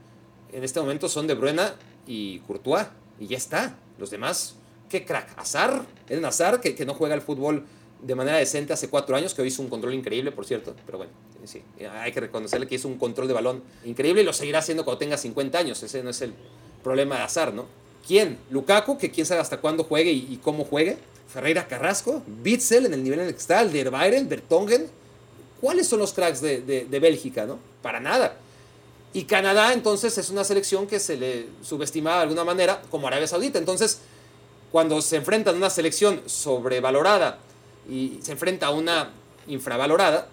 en este momento son De Bruyne y Courtois y ya está. Los demás, ¿qué crack? ¿Azar? ¿Es Azar que, que no juega el fútbol de manera decente hace cuatro años, que hoy hizo un control increíble, por cierto, pero bueno, sí, hay que reconocerle que hizo un control de balón increíble y lo seguirá haciendo cuando tenga 50 años, ese no es el problema de azar, ¿no? ¿Quién? Lukaku, que quién sabe hasta cuándo juegue y, cómo juegue. Ferreira Carrasco, Bitzel en el nivel en el que está, Alderweireld, Bertongen. ¿Cuáles son los cracks de, de, de Bélgica, no? Para nada. Y Canadá entonces es una selección que se le subestimaba de alguna manera como Arabia Saudita. Entonces, cuando se enfrenta a una selección sobrevalorada y se enfrenta a una infravalorada,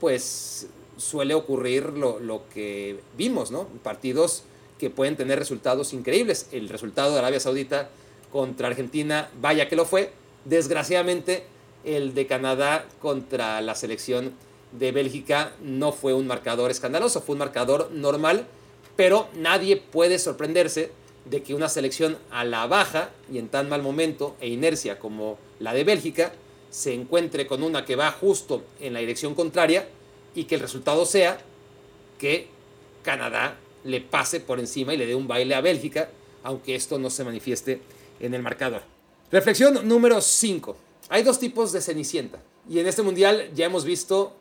pues suele ocurrir lo, lo, que vimos, ¿no? Partidos que pueden tener resultados increíbles. El resultado de Arabia Saudita contra Argentina, vaya que lo fue. Desgraciadamente, el de Canadá contra la selección de Bélgica no fue un marcador escandaloso, fue un marcador normal, pero nadie puede sorprenderse de que una selección a la baja y en tan mal momento e inercia como la de Bélgica se encuentre con una que va justo en la dirección contraria y que el resultado sea que Canadá le pase por encima y le dé un baile a Bélgica, aunque esto no se manifieste en el marcador. Reflexión número 5. Hay dos tipos de cenicienta. Y en este mundial ya hemos visto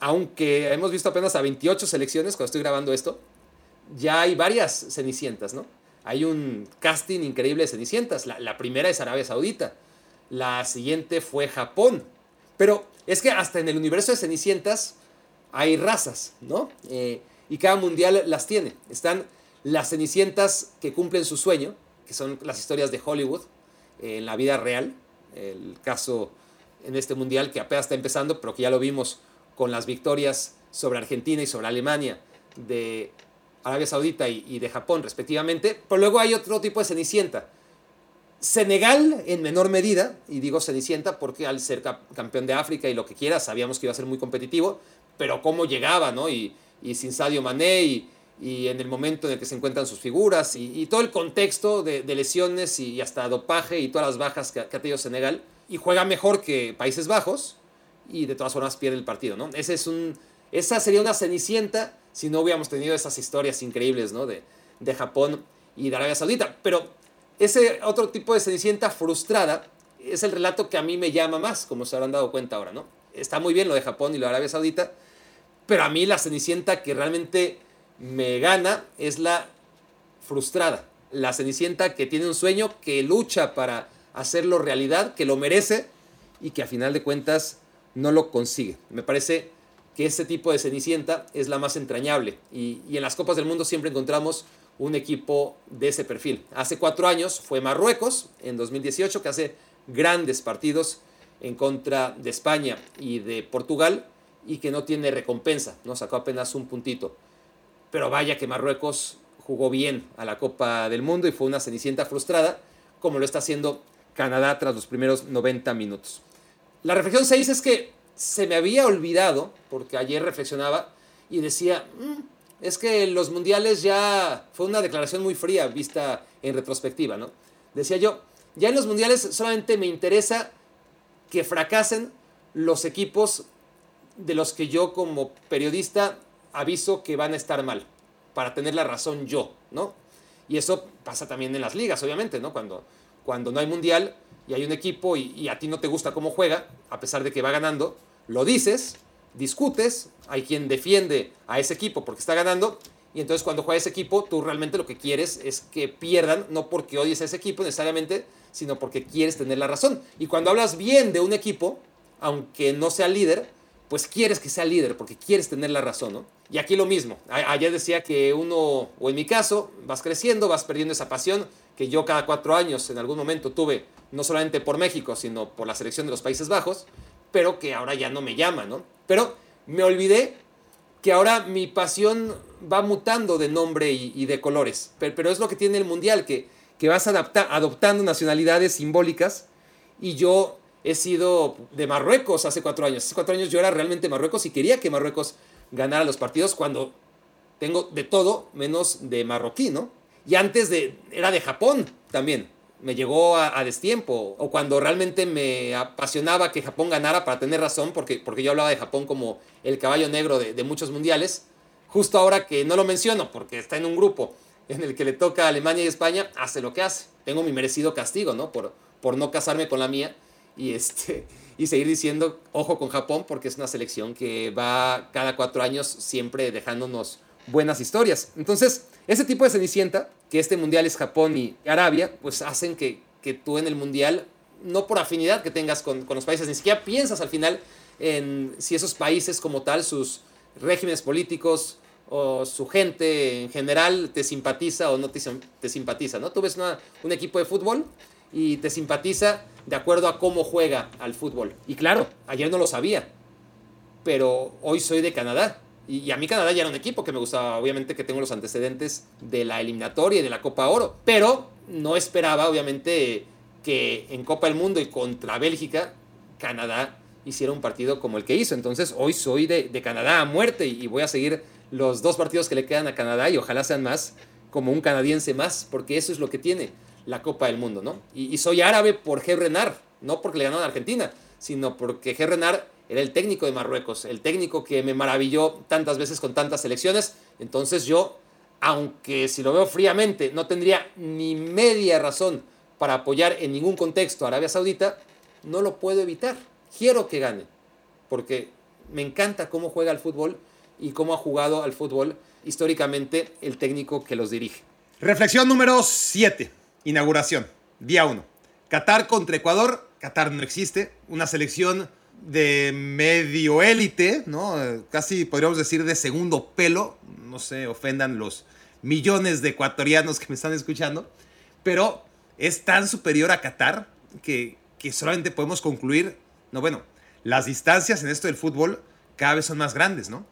aunque hemos visto apenas a 28 selecciones cuando estoy grabando esto, ya hay varias cenicientas, ¿no? Hay un casting increíble de cenicientas. La, primera es Arabia Saudita, la siguiente fue Japón. Pero es que hasta en el universo de cenicientas hay razas, ¿no? Eh, y cada mundial las tiene. Están las cenicientas que cumplen su sueño, que son las historias de Hollywood, en la vida real. El caso en este mundial que apenas está empezando, pero que ya lo vimos con las victorias sobre Argentina y sobre Alemania de Arabia Saudita y, de Japón respectivamente. Pero luego hay otro tipo de cenicienta. Senegal en menor medida, y digo cenicienta porque al ser campeón de África y lo que quiera, sabíamos que iba a ser muy competitivo, pero cómo llegaba, ¿no? Y, sin Sadio Mané y, en el momento en el que se encuentran sus figuras y, todo el contexto de, lesiones y, hasta dopaje y todas las bajas que, ha tenido Senegal, y juega mejor que Países Bajos y de todas formas pierde el partido, ¿no? Ese es un, esa sería una cenicienta si no hubiéramos tenido esas historias increíbles, ¿no? De, de Japón y de Arabia Saudita. Pero ese otro tipo de cenicienta frustrada es el relato que a mí me llama más, como se habrán dado cuenta ahora, ¿no? Está muy bien lo de Japón y lo de Arabia Saudita, pero a mí la cenicienta que realmente me gana es la frustrada. La cenicienta que tiene un sueño, que lucha para hacerlo realidad, que lo merece y que a final de cuentas no lo consigue. Me parece que ese tipo de Cenicienta es la más entrañable y, en las Copas del Mundo siempre encontramos un equipo de ese perfil. Hace cuatro años fue Marruecos, en 2018, que hace grandes partidos en contra de España y de Portugal y que no tiene recompensa, no sacó apenas un puntito. Pero vaya que Marruecos jugó bien a la Copa del Mundo y fue una Cenicienta frustrada, como lo está haciendo Canadá tras los primeros 90 minutos. La reflexión 6 es que se me había olvidado, porque ayer reflexionaba y decía, mm, es que los mundiales ya fue una declaración muy fría vista en retrospectiva, ¿no? Decía yo, ya en los mundiales solamente me interesa que fracasen los equipos de los que yo como periodista aviso que van a estar mal, para tener la razón yo, ¿no? Y eso pasa también en las ligas, obviamente, ¿no? Cuando cuando no hay mundial y hay un equipo y, a ti no te gusta cómo juega, a pesar de que va ganando, lo dices, discutes, hay quien defiende a ese equipo porque está ganando, y entonces cuando juega ese equipo, tú realmente lo que quieres es que pierdan, no porque odies a ese equipo necesariamente, sino porque quieres tener la razón. Y cuando hablas bien de un equipo, aunque no sea líder, pues quieres que sea líder porque quieres tener la razón, ¿no? Y aquí lo mismo. Ayer decía que uno, o en mi caso, vas creciendo, vas perdiendo esa pasión que yo cada cuatro años en algún momento tuve, no solamente por México, sino por la selección de los Países Bajos, pero que ahora ya no me llama, ¿no? Pero me olvidé que ahora mi pasión va mutando de nombre y, de colores. Pero, es lo que tiene el Mundial, que, que vas adoptando nacionalidades simbólicas y yo he sido de Marruecos hace cuatro años. Hace cuatro años yo era realmente Marruecos y quería que Marruecos ganara los partidos cuando tengo de todo menos de marroquí, ¿no? Y antes de, era de Japón también. Me llegó a, destiempo. O cuando realmente me apasionaba que Japón ganara para tener razón, porque, porque yo hablaba de Japón como el caballo negro de, de muchos mundiales. Justo ahora que no lo menciono, porque está en un grupo en el que le toca a Alemania y España, hace lo que hace. Tengo mi merecido castigo, ¿no? Por, por no casarme con la mía y, este, y seguir diciendo, ojo con Japón, porque es una selección que va cada cuatro años siempre dejándonos buenas historias. Entonces, ese tipo de cenicienta, que este mundial es Japón y Arabia, pues hacen que, que tú en el mundial, no por afinidad que tengas con, con los países, ni siquiera piensas al final en si esos países como tal, sus regímenes políticos, o su gente en general te simpatiza o no te, te simpatiza, ¿no? Tú ves un equipo de fútbol y te simpatiza de acuerdo a cómo juega al fútbol. Y claro, ayer no lo sabía, pero hoy soy de Canadá. Y, a mí Canadá ya era un equipo que me gustaba, obviamente que tengo los antecedentes de la eliminatoria y de la Copa Oro, pero no esperaba, obviamente, que en Copa del Mundo y contra Bélgica, Canadá hiciera un partido como el que hizo. Entonces hoy soy de, Canadá a muerte y voy a seguir los dos partidos que le quedan a Canadá y ojalá sean más como un canadiense más, porque eso es lo que tiene la Copa del Mundo, ¿no? Y, soy árabe por G. Renard, no porque le ganó a Argentina, sino porque G. era el técnico de Marruecos, el técnico que me maravilló tantas veces con tantas selecciones. Entonces yo, aunque si lo veo fríamente, no tendría ni media razón para apoyar en ningún contexto a Arabia Saudita, no lo puedo evitar. Quiero que gane, porque me encanta cómo juega el fútbol y cómo ha jugado al fútbol históricamente el técnico que los dirige. Reflexión número 7. Inauguración. Día 1. Qatar contra Ecuador. Qatar no existe. Una selección de medio élite, ¿no? Casi podríamos decir de segundo pelo. No se ofendan los millones de ecuatorianos que me están escuchando. Pero es tan superior a Qatar que, que solamente podemos concluir, no, bueno, las distancias en esto del fútbol cada vez son más grandes, ¿no?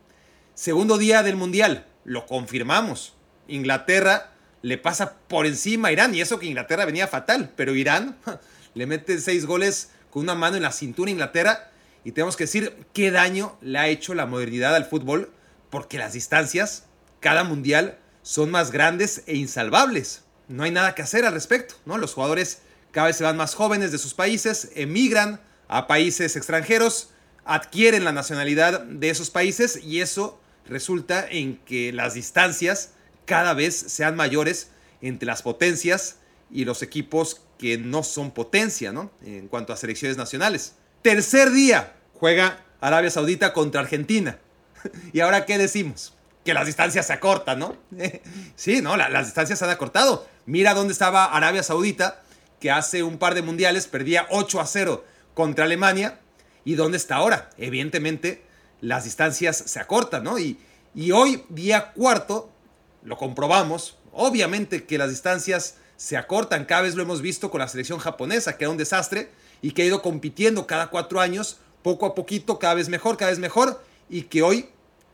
Segundo día del Mundial, lo confirmamos. Inglaterra le pasa por encima a Irán, y eso que Inglaterra venía fatal, pero Irán le mete seis goles con una mano en la cintura a Inglaterra, y tenemos que decir qué daño le ha hecho la modernidad al fútbol, porque las distancias, cada mundial, son más grandes e insalvables. No hay nada que hacer al respecto, ¿no? Los jugadores cada vez se van más jóvenes de sus países, emigran a países extranjeros, adquieren la nacionalidad de esos países y eso resulta en que las distancias cada vez sean mayores entre las potencias y los equipos que no son potencia, ¿no? En cuanto a selecciones nacionales. Tercer día, juega Arabia Saudita contra Argentina. ¿Y ahora qué decimos? Que las distancias se acortan, ¿no? sí, ¿no? las distancias se han acortado. Mira dónde estaba Arabia Saudita, que hace un par de mundiales perdía 8 a 0 contra Alemania. ¿Y dónde está ahora? Evidentemente, las distancias se acortan, ¿no? Y, y hoy, día cuarto, lo comprobamos. Obviamente que las distancias se acortan. Cada vez lo hemos visto con la selección japonesa, que era un desastre y que ha ido compitiendo cada cuatro años, poco a poquito, cada vez mejor, cada vez mejor. Y que hoy,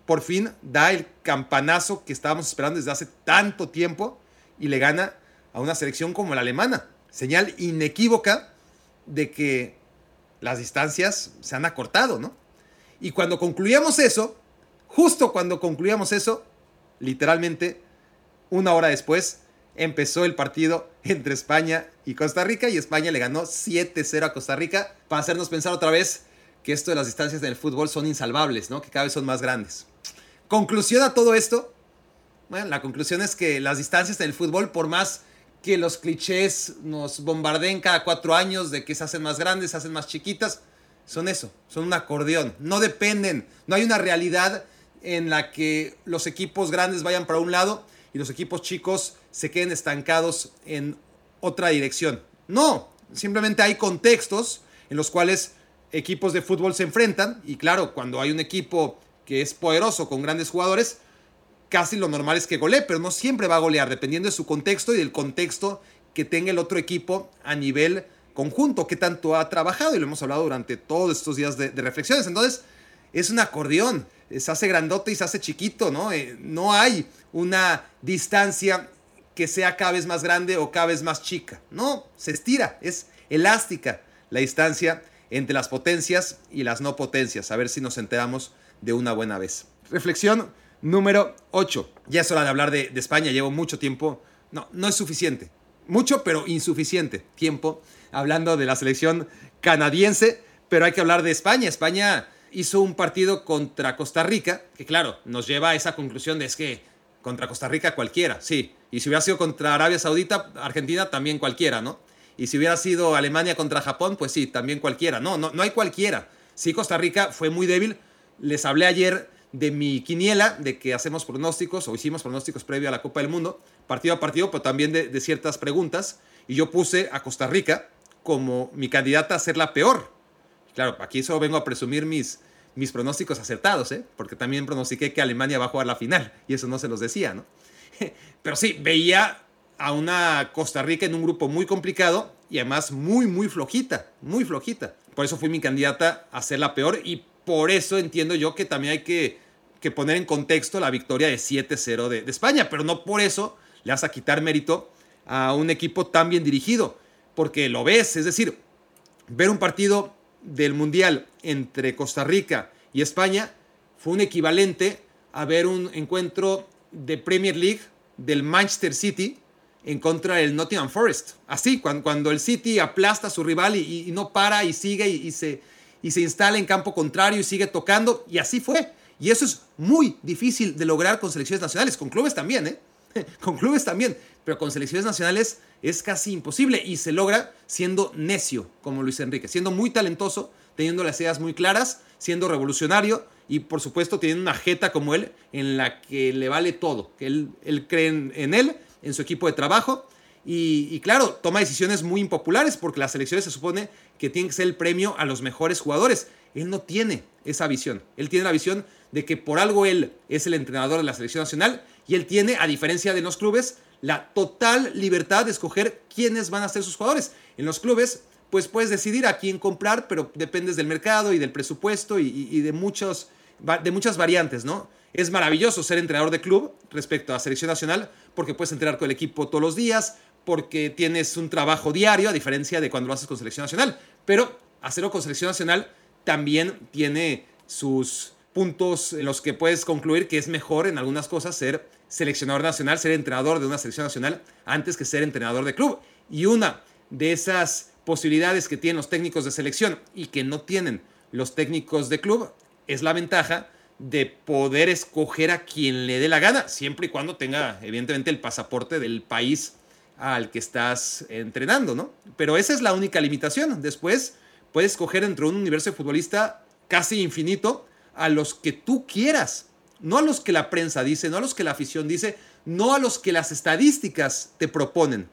por fin, da el campanazo que estábamos esperando desde hace tanto tiempo y le gana a una selección como la alemana. Señal inequívoca de que las distancias se han acortado, ¿no? Y cuando concluíamos eso, justo cuando concluíamos eso, literalmente una hora después, empezó el partido entre España y Costa Rica y España le ganó 7-0 a Costa Rica para hacernos pensar otra vez que esto de las distancias en el fútbol son insalvables, ¿no? Que cada vez son más grandes. Conclusión a todo esto. Bueno, la conclusión es que las distancias en el fútbol, por más que los clichés nos bombardeen cada cuatro años de que se hacen más grandes, se hacen más chiquitas, son eso, son un acordeón. No dependen, no hay una realidad en la que los equipos grandes vayan para un lado y los equipos chicos se queden estancados en otra dirección. No, simplemente hay contextos en los cuales equipos de fútbol se enfrentan y claro, cuando hay un equipo que es poderoso con grandes jugadores, casi lo normal es que golee, pero no siempre va a golear, dependiendo de su contexto y del contexto que tenga el otro equipo a nivel conjunto, que tanto ha trabajado, y lo hemos hablado durante todos estos días de, reflexiones. Entonces, es un acordeón, se hace grandote y se hace chiquito, ¿no? Eh, no hay una distancia que sea cada vez más grande o cada vez más chica. No, se estira, es elástica la distancia entre las potencias y las no potencias. A ver si nos enteramos de una buena vez. Reflexión número 8. Ya es hora de hablar de, España, llevo mucho tiempo. No, no es suficiente. Mucho, pero insuficiente tiempo hablando de la selección canadiense, pero hay que hablar de España. España hizo un partido contra Costa Rica, que claro, nos lleva a esa conclusión de es que contra Costa Rica cualquiera, sí. Y si hubiera sido contra Arabia Saudita, Argentina, también cualquiera, ¿no? Y si hubiera sido Alemania contra Japón, pues sí, también cualquiera. No, no, no hay cualquiera. Sí, Costa Rica fue muy débil. Les hablé ayer de mi quiniela, de que hacemos pronósticos o hicimos pronósticos previo a la Copa del Mundo, partido a partido, pero también de, ciertas preguntas. Y yo puse a Costa Rica como mi candidata a ser la peor. Claro, aquí solo vengo a presumir mis, mis pronósticos acertados, ¿eh? porque también pronostiqué que Alemania va a jugar la final y eso no se los decía, ¿no? Pero sí, veía a una Costa Rica en un grupo muy complicado y además muy, muy flojita, muy flojita. Por eso fui mi candidata a ser la peor y por eso entiendo yo que también hay que, poner en contexto la victoria de 7-0 de, de, España, pero no por eso le vas a quitar mérito a un equipo tan bien dirigido, porque lo ves, es decir, ver un partido del Mundial entre Costa Rica y España fue un equivalente a ver un encuentro de Premier League del Manchester City en contra del Nottingham Forest. Así, cuando, cuando el City aplasta a su rival y, no para y sigue y, se, y se instala en campo contrario y sigue tocando. Y así fue. Y eso es muy difícil de lograr con selecciones nacionales, con clubes también, ¿eh? con clubes también, pero con selecciones nacionales es casi imposible y se logra siendo necio, como Luis Enrique, siendo muy talentoso, teniendo las ideas muy claras, siendo revolucionario y por supuesto teniendo una jeta como él en la que le vale todo, él, él cree en, él, en su equipo de trabajo y, y, claro, toma decisiones muy impopulares porque las selecciones se supone que tienen que ser el premio a los mejores jugadores. Él no tiene esa visión, él tiene la visión de que por algo él es el entrenador de la selección nacional y él tiene, a diferencia de los clubes, la total libertad de escoger quiénes van a ser sus jugadores. En los clubes, pues puedes decidir a quién comprar, pero dependes del mercado y del presupuesto y, de, muchos, de muchas variantes, ¿no? Es maravilloso ser entrenador de club respecto a selección nacional porque puedes entrenar con el equipo todos los días, porque tienes un trabajo diario a diferencia de cuando lo haces con selección nacional. Pero hacerlo con selección nacional también tiene sus puntos en los que puedes concluir que es mejor en algunas cosas ser seleccionador nacional, ser entrenador de una selección nacional antes que ser entrenador de club. Y una de esas posibilidades que tienen los técnicos de selección y que no tienen los técnicos de club es la ventaja de poder escoger a quien le dé la gana, siempre y cuando tenga evidentemente el pasaporte del país al que estás entrenando, ¿no? Pero esa es la única limitación. Después puedes escoger dentro de un universo de futbolista casi infinito a los que tú quieras, no a los que la prensa dice, no a los que la afición dice, no a los que las estadísticas te proponen.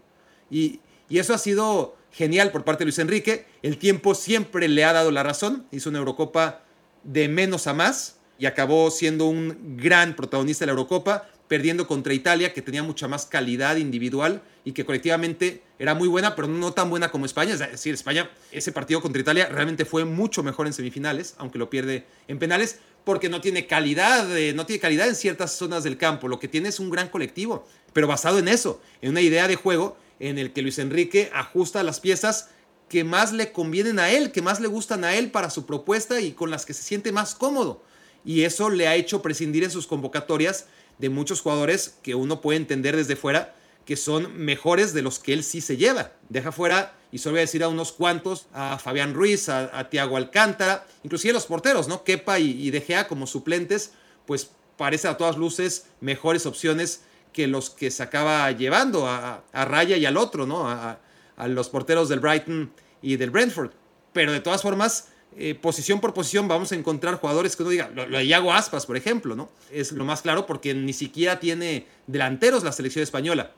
Y, y eso ha sido genial por parte de Luis Enrique. El tiempo siempre le ha dado la razón. Hizo una Eurocopa de menos a más y acabó siendo un gran protagonista de la Eurocopa, perdiendo contra Italia, que tenía mucha más calidad individual y que colectivamente era muy buena, pero no tan buena como España. Es decir, España, ese partido contra Italia realmente fue mucho mejor en semifinales, aunque lo pierde en penales, porque no tiene calidad, no tiene calidad en ciertas zonas del campo. Lo que tiene es un gran colectivo, pero basado en eso, en una idea de juego en el que Luis Enrique ajusta las piezas que más le convienen a él, que más le gustan a él para su propuesta y con las que se siente más cómodo. Y eso le ha hecho prescindir en sus convocatorias de muchos jugadores que uno puede entender desde fuera que son mejores de los que él sí se lleva. Deja fuera, y solo voy a decir a unos cuantos, a Fabián Ruiz, a, Tiago Alcántara, inclusive los porteros, ¿no? Kepa y, y De Gea como suplentes, pues parece a todas luces mejores opciones que los que se acaba llevando a, Raya y al otro, ¿no? A, a, los porteros del Brighton y del Brentford. Pero de todas formas, eh, posición por posición vamos a encontrar jugadores que uno diga, lo, lo, de Iago Aspas, por ejemplo, ¿no? Es lo más claro porque ni siquiera tiene delanteros la selección española.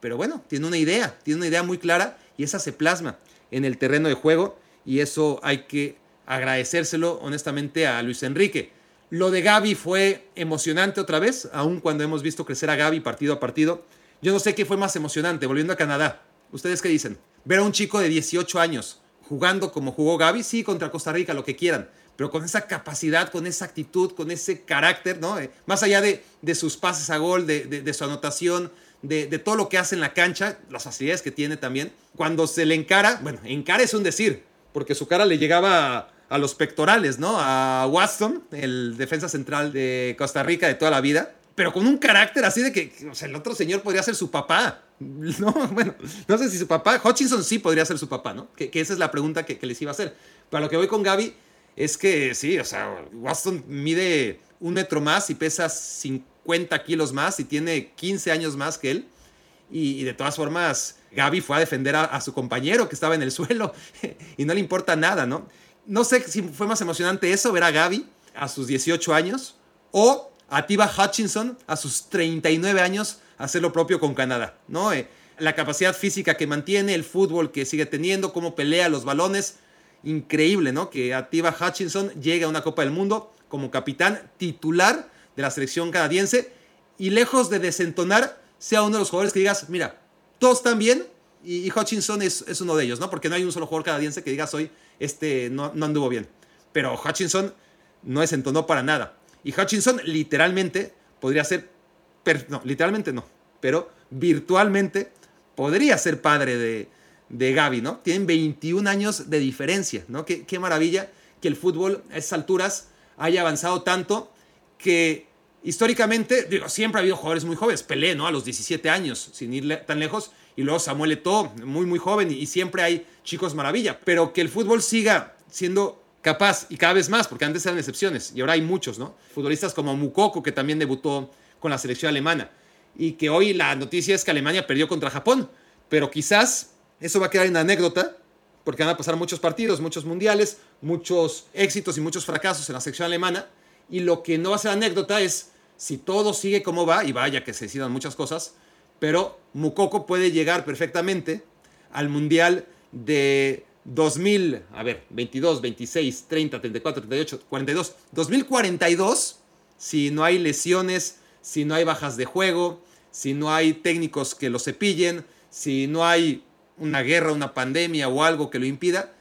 Pero bueno, tiene una idea, tiene una idea muy clara y esa se plasma en el terreno de juego y eso hay que agradecérselo honestamente a Luis Enrique. Lo de Gaby fue emocionante otra vez, aun cuando hemos visto crecer a Gaby partido a partido. Yo no sé qué fue más emocionante, volviendo a Canadá. ¿Ustedes qué dicen? Ver a un chico de 18 años jugando como jugó Gaby, sí, contra Costa Rica, lo que quieran, pero con esa capacidad, con esa actitud, con ese carácter, ¿no? Eh, más allá de, sus pases a gol, de su anotación, de, todo lo que hace en la cancha, las facilidades que tiene también. Cuando se le encara, bueno, encara es un decir, porque su cara le llegaba a, los pectorales, ¿no? A Watson, el defensa central de Costa Rica de toda la vida, pero con un carácter así de que, o sea, el otro señor podría ser su papá. No, bueno, no sé si su papá, Hutchinson sí podría ser su papá, ¿no? Que, esa es la pregunta que, les iba a hacer. Para lo que voy con Gaby es que sí, o sea, Watson mide un metro más y pesa 50 50 kilos más y tiene 15 años más que él. Y, de todas formas, Gaby fue a defender a, su compañero que estaba en el suelo y no le importa nada, ¿no? No sé si fue más emocionante eso, ver a Gaby a sus 18 años o a Tiba Hutchinson a sus 39 años hacer lo propio con Canadá, ¿no? Eh, la capacidad física que mantiene, el fútbol que sigue teniendo, cómo pelea los balones, increíble, ¿no? Que Atiba Hutchinson llegue a una Copa del Mundo como capitán titular de la selección canadiense y lejos de desentonar, sea uno de los jugadores que digas, mira, todos están bien y, Hutchinson es, es, uno de ellos, ¿no? Porque no hay un solo jugador canadiense que digas hoy, este no, anduvo bien. Pero Hutchinson no desentonó para nada. Y Hutchinson literalmente podría ser, no, literalmente no, pero virtualmente podría ser padre de, de Gaby, ¿no? Tienen 21 años de diferencia, ¿no? Qué, qué maravilla que el fútbol a esas alturas haya avanzado tanto que históricamente, digo, siempre ha habido jugadores muy jóvenes. Pelé, ¿no? A los 17 años, sin ir tan lejos. Y luego Samuel Eto'o, muy, muy joven. Y siempre hay chicos maravilla. Pero que el fútbol siga siendo capaz, y cada vez más, porque antes eran excepciones. Y ahora hay muchos, ¿no? Futbolistas como Mukoko, que también debutó con la selección alemana. Y que hoy la noticia es que Alemania perdió contra Japón. Pero quizás eso va a quedar en anécdota, porque van a pasar muchos partidos, muchos mundiales, muchos éxitos y muchos fracasos en la selección alemana y lo que no va a ser anécdota es si todo sigue como va, y vaya que se decidan muchas cosas, pero Mukoko puede llegar perfectamente al Mundial de 2000, a ver, 22, 26, 30, 34, 38, 42, 2042, si no hay lesiones, si no hay bajas de juego, si no hay técnicos que lo cepillen, si no hay una guerra, una pandemia o algo que lo impida,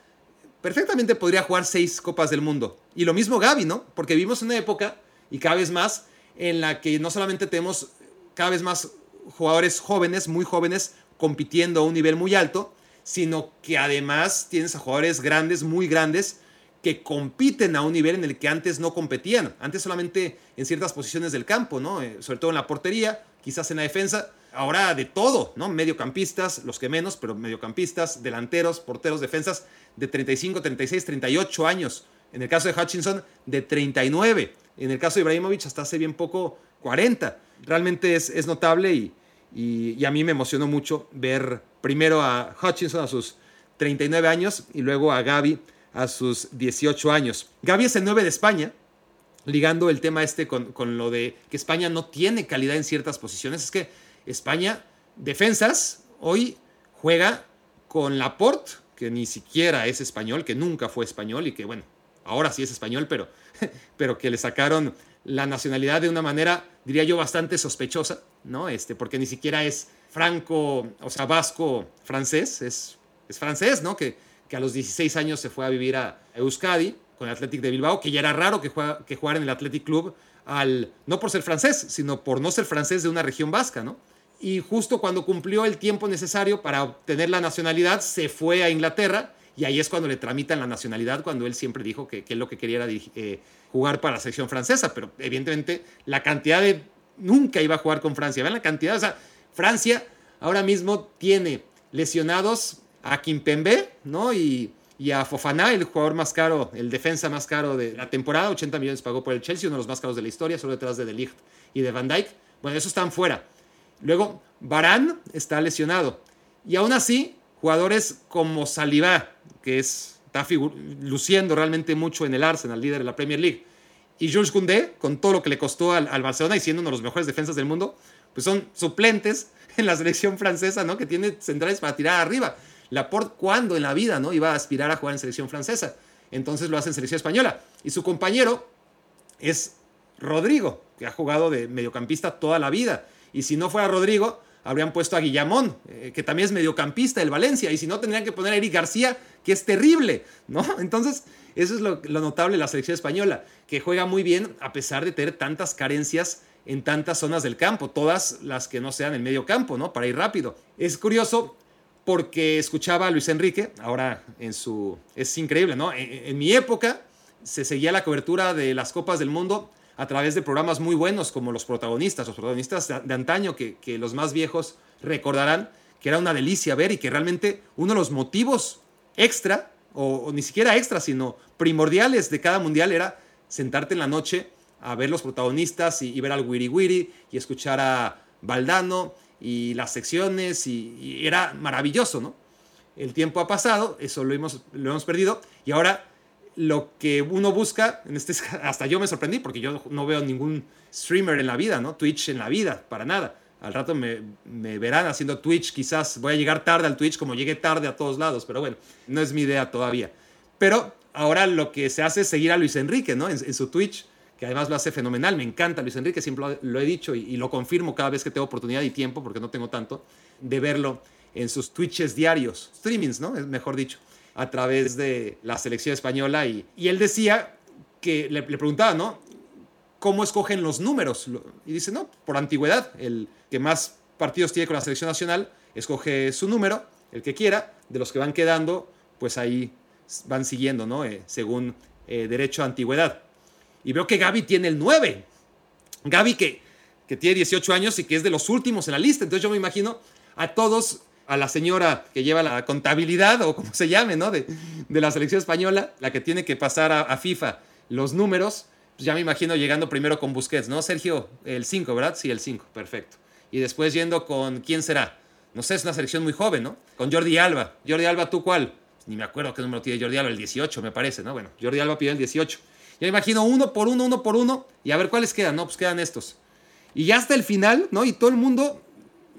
perfectamente podría jugar seis Copas del Mundo. Y lo mismo Gaby, ¿no? Porque vivimos una época, y cada vez más, en la que no solamente tenemos cada vez más jugadores jóvenes, muy jóvenes, compitiendo a un nivel muy alto, sino que además tienes a jugadores grandes, muy grandes, que compiten a un nivel en el que antes no competían. Antes solamente en ciertas posiciones del campo, ¿no? Eh, sobre todo en la portería, quizás en la defensa. Ahora de todo, ¿no? Mediocampistas, los que menos, pero mediocampistas, delanteros, porteros, defensas de 35, 36, 38 años. En el caso de Hutchinson, de 39. En el caso de Ibrahimovic, hasta hace bien poco, 40. Realmente es, es notable y, y, a mí me emocionó mucho ver primero a Hutchinson a sus 39 años y luego a Gaby a sus 18 años. Gaby es el 9 de España, ligando el tema este con, con, lo de que España no tiene calidad en ciertas posiciones. Es que España, defensas, hoy juega con Laporte, que ni siquiera es español, que nunca fue español y que, bueno, ahora sí es español, pero, pero que le sacaron la nacionalidad de una manera, diría yo, bastante sospechosa, ¿no? Este, porque ni siquiera es franco, o sea, vasco francés, es, es francés, ¿no? Que, que a los 16 años se fue a vivir a Euskadi con el Athletic de Bilbao, que ya era raro que, juega, que jugara en el Athletic Club, al, no por ser francés, sino por no ser francés de una región vasca, ¿no? Y justo cuando cumplió el tiempo necesario para obtener la nacionalidad, se fue a Inglaterra y ahí es cuando le tramitan la nacionalidad, cuando él siempre dijo que, que lo que quería era eh, jugar para la selección francesa, pero evidentemente la cantidad de... Nunca iba a jugar con Francia. Vean la cantidad, o sea, Francia ahora mismo tiene lesionados a Kimpembe, ¿no? Y, y a Fofana, el jugador más caro, el defensa más caro de la temporada, 80 millones pagó por el Chelsea, uno de los más caros de la historia, solo detrás de De Ligt y de Van Dijk. Bueno, esos están fuera. Luego, Barán está lesionado. Y aún así, jugadores como Saliba, que es, está luciendo realmente mucho en el Arsenal, líder de la Premier League. Y Jules Koundé, con todo lo que le costó al, Barcelona y siendo uno de los mejores defensas del mundo, pues son suplentes en la selección francesa, ¿no? Que tiene centrales para tirar arriba. Laporte, ¿cuándo en la vida, no? Iba a aspirar a jugar en selección francesa. Entonces lo hace en selección española. Y su compañero es Rodrigo, que ha jugado de mediocampista toda la vida. Y si no fuera Rodrigo, habrían puesto a Guillamón, eh, que también es mediocampista del Valencia, y si no, tendrían que poner a Eric García, que es terrible, ¿no? Entonces, eso es lo, notable de la selección española, que juega muy bien a pesar de tener tantas carencias en tantas zonas del campo, todas las que no sean el medio campo, ¿no? Para ir rápido. Es curioso porque escuchaba a Luis Enrique, ahora en su... Es increíble, ¿no? en mi época se seguía la cobertura de las Copas del Mundo a través de programas muy buenos como Los Protagonistas, los protagonistas de, antaño que, los más viejos recordarán que era una delicia ver y que realmente uno de los motivos extra, o, ni siquiera extra, sino primordiales de cada mundial era sentarte en la noche a ver los protagonistas y, ver al Wiri Wiri y escuchar a Valdano y las secciones y, era maravilloso, ¿no? El tiempo ha pasado, eso lo hemos, lo hemos perdido y ahora lo que uno busca, en este, hasta yo me sorprendí porque yo no veo ningún streamer en la vida, ¿no? Twitch en la vida, para nada. Al rato me, verán haciendo Twitch, quizás voy a llegar tarde al Twitch como llegué tarde a todos lados, pero bueno, no es mi idea todavía. Pero ahora lo que se hace es seguir a Luis Enrique, ¿no? En, su Twitch, que además lo hace fenomenal. Me encanta Luis Enrique, siempre lo, he dicho y, y, lo confirmo cada vez que tengo oportunidad y tiempo, porque no tengo tanto, de verlo en sus Twitches diarios, streamings, ¿no? Mejor dicho a través de la selección española y, él decía que le, preguntaba, ¿no? ¿Cómo escogen los números? Y dice, no, por antigüedad, el que más partidos tiene con la selección nacional escoge su número, el que quiera, de los que van quedando, pues ahí van siguiendo, ¿no? Eh, según eh, derecho a antigüedad. Y veo que Gaby tiene el 9. Gaby que, que tiene 18 años y que es de los últimos en la lista. Entonces yo me imagino a todos a la señora que lleva la contabilidad o como se llame, ¿no? De, la selección española, la que tiene que pasar a, FIFA los números, pues ya me imagino llegando primero con Busquets, ¿no? Sergio, el 5, ¿verdad? Sí, el 5, perfecto. Y después yendo con, ¿quién será? No sé, es una selección muy joven, ¿no? Con Jordi Alba. Jordi Alba, ¿tú cuál? Pues ni me acuerdo qué número tiene Jordi Alba, el 18 me parece, ¿no? Bueno, Jordi Alba pidió el 18. Ya imagino uno por uno, uno por uno, y a ver cuáles quedan, ¿no? Pues quedan estos. Y ya hasta el final, ¿no? Y todo el mundo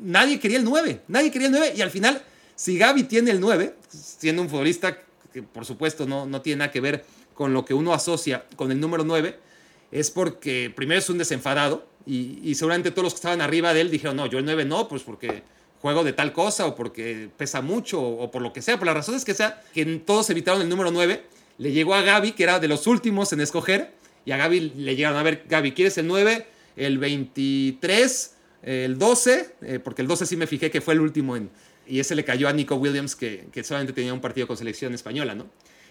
nadie quería el 9, nadie quería el 9 y al final, si Gaby tiene el 9, siendo un futbolista que por supuesto no, no tiene nada que ver con lo que uno asocia con el número 9, es porque primero es un desenfadado y, seguramente todos los que estaban arriba de él dijeron, no, yo el 9 no, pues porque juego de tal cosa o porque pesa mucho o, por lo que sea, por las razones que sea, que todos evitaron el número 9. Le llegó a Gaby, que era de los últimos en escoger, y a Gaby le llegaron a ver, Gaby, ¿quieres el 9, el 23, el 12? Eh, porque el 12 sí me fijé que fue el último en... Y ese le cayó a Nico Williams, que, que solamente tenía un partido con selección española, ¿no?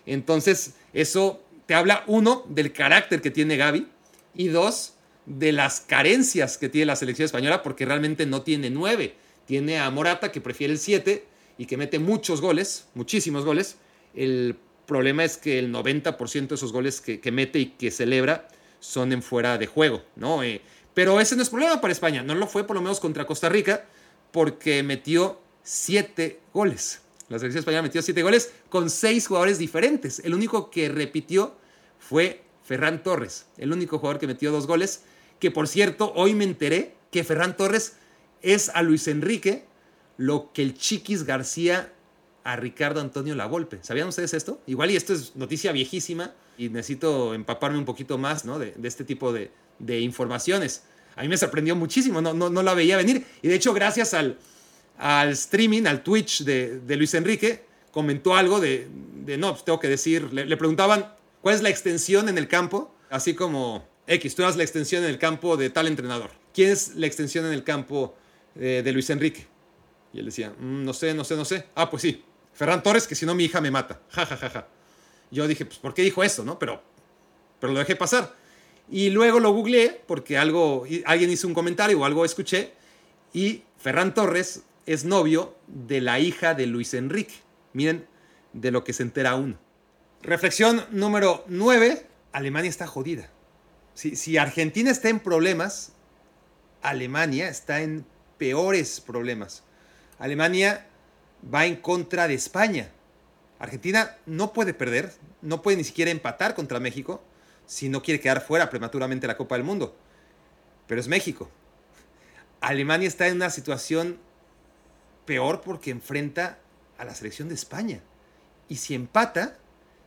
Entonces, eso te habla, uno, del carácter que tiene Gaby, y dos, de las carencias que tiene la selección española, porque realmente no tiene nueve. Tiene a Morata, que prefiere el 7 y que mete muchos goles, muchísimos goles. El problema es que el 90% de esos goles que, mete y que celebra son en fuera de juego, ¿no? Eh, pero ese no es problema para España. No lo fue por lo menos contra Costa Rica, porque metió siete goles. La selección española metió siete goles con seis jugadores diferentes. El único que repitió fue Ferran Torres, el único jugador que metió dos goles que por cierto, hoy me enteré que Ferran Torres es a Luis Enrique lo que el Chiquis García a Ricardo Antonio Lavolpe. ¿Sabían ustedes esto? Igual y esto es noticia viejísima y necesito empaparme un poquito más ¿no? de, este tipo de, informaciones. A mí me sorprendió muchísimo, no, no, no la veía venir. Y de hecho, gracias al, al streaming, al Twitch de, Luis Enrique, comentó algo de, no, pues tengo que decir, le, preguntaban cuál es la extensión en el campo, así como X, tú eras la extensión en el campo de tal entrenador. ¿Quién es la extensión en el campo eh, de Luis Enrique? Y él decía, mm, no sé, no sé, no sé. Ah, pues sí, Ferran Torres, que si no mi hija me mata. Ja, ja, ja, ja. Yo dije, pues, ¿por qué dijo eso, no? Pero, pero lo dejé pasar. Y luego lo googleé porque algo, alguien hizo un comentario o algo escuché. Y Ferran Torres es novio de la hija de Luis Enrique. Miren de lo que se entera uno. Reflexión número 9. Alemania está jodida. Si, Argentina está en problemas, Alemania está en peores problemas. Alemania va en contra de España. Argentina no puede perder, no puede ni siquiera empatar contra México si no quiere quedar fuera prematuramente la Copa del Mundo. Pero es México. Alemania está en una situación peor porque enfrenta a la selección de España. Y si empata,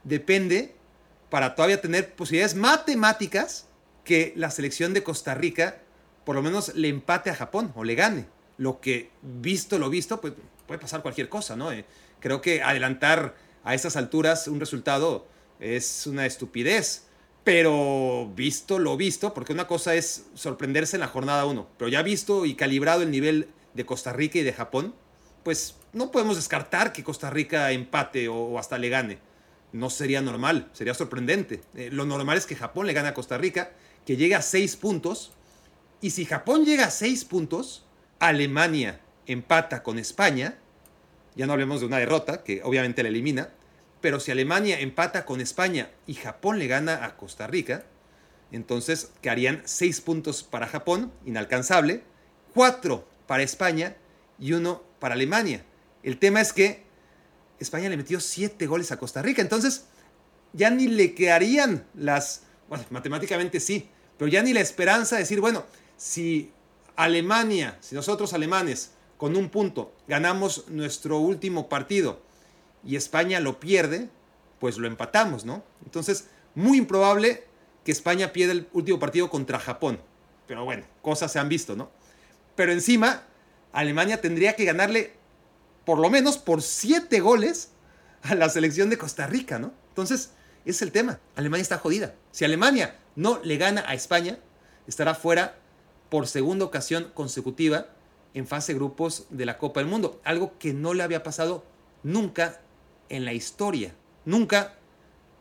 depende para todavía tener posibilidades matemáticas que la selección de Costa Rica por lo menos le empate a Japón o le gane. Lo que, visto lo visto, pues puede pasar cualquier cosa, ¿no? Eh, creo que adelantar a estas alturas un resultado es una estupidez. Pero visto lo visto, porque una cosa es sorprenderse en la jornada 1, pero ya visto y calibrado el nivel de Costa Rica y de Japón, pues no podemos descartar que Costa Rica empate o, hasta le gane. No sería normal, sería sorprendente. Eh, lo normal es que Japón le gane a Costa Rica que llega a 6 puntos. Y si Japón llega a 6 puntos, Alemania empata con España. Ya no hablemos de una derrota, que obviamente la elimina. Pero si Alemania empata con España y Japón le gana a Costa Rica, entonces quedarían 6 puntos para Japón, inalcanzable, 4 para España y 1 para Alemania. El tema es que España le metió 7 goles a Costa Rica, entonces ya ni le quedarían las bueno, matemáticamente sí, pero ya ni la esperanza de decir, bueno, si Alemania, si nosotros alemanes con un punto ganamos nuestro último partido y España lo pierde, pues lo empatamos, ¿no? Entonces, muy improbable que España pierda el último partido contra Japón. Pero bueno, cosas se han visto, ¿no? Pero encima, Alemania tendría que ganarle por lo menos por siete goles a la selección de Costa Rica, ¿no? Entonces, es el tema. Alemania está jodida. Si Alemania no le gana a España, estará fuera por segunda ocasión consecutiva en fase grupos de la Copa del Mundo. Algo que no le había pasado nunca en la historia. Nunca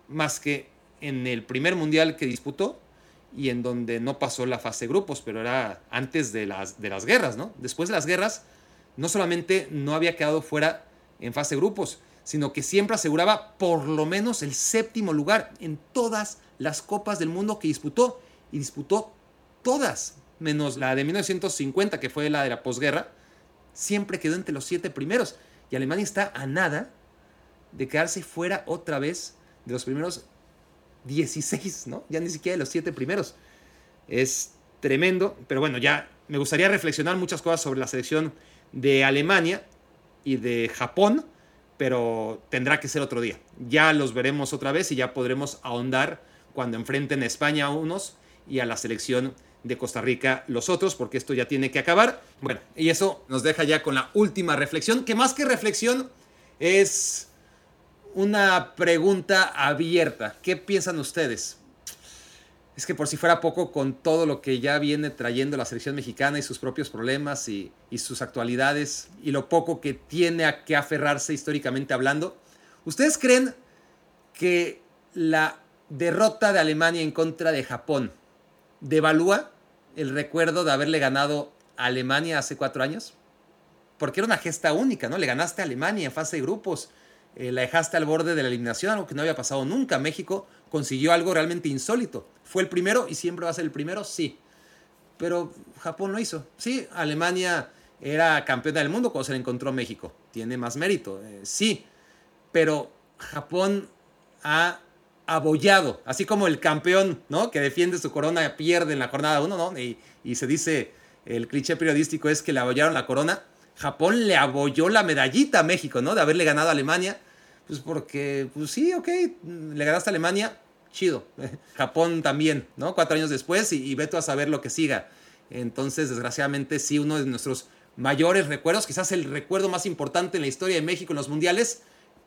más que en el primer mundial que disputó y en donde no pasó la fase grupos, pero era antes de las, de las guerras, ¿no? Después de las guerras, no solamente no había quedado fuera en fase grupos, sino que siempre aseguraba por lo menos el séptimo lugar en todas las copas del mundo que disputó. Y disputó todas, menos la de 1950, que fue la de la posguerra. Siempre quedó entre los siete primeros. Y Alemania está a nada de quedarse fuera otra vez de los primeros 16, ¿no? Ya ni siquiera de los siete primeros. Es tremendo, pero bueno, ya me gustaría reflexionar muchas cosas sobre la selección de Alemania y de Japón pero tendrá que ser otro día. Ya los veremos otra vez y ya podremos ahondar cuando enfrenten a España unos y a la selección de Costa Rica los otros, porque esto ya tiene que acabar. Bueno, y eso nos deja ya con la última reflexión, que más que reflexión es una pregunta abierta. ¿Qué piensan ustedes? Es que por si fuera poco, con todo lo que ya viene trayendo la selección mexicana y sus propios problemas y, sus actualidades y lo poco que tiene a que aferrarse históricamente hablando, ¿ustedes creen que la derrota de Alemania en contra de Japón devalúa el recuerdo de haberle ganado a Alemania hace cuatro años? Porque era una gesta única, ¿no? Le ganaste a Alemania en fase de grupos, eh, la dejaste al borde de la eliminación, algo que no había pasado nunca. México consiguió algo realmente insólito. ¿Fue el primero y siempre va a ser el primero? Sí. Pero Japón lo hizo. Sí, Alemania era campeona del mundo cuando se le encontró México. Tiene más mérito. Eh, sí. Pero Japón ha abollado, así como el campeón, ¿no? Que defiende su corona pierde en la jornada 1, ¿no? Y, y, se dice, el cliché periodístico es que le abollaron la corona. Japón le abolló la medallita a México, ¿no? De haberle ganado a Alemania. Pues porque, pues sí, ok, le ganaste a Alemania, chido. Japón también, ¿no? Cuatro años después y, y ve tú a saber lo que siga. Entonces, desgraciadamente, sí, uno de nuestros mayores recuerdos, quizás el recuerdo más importante en la historia de México en los mundiales,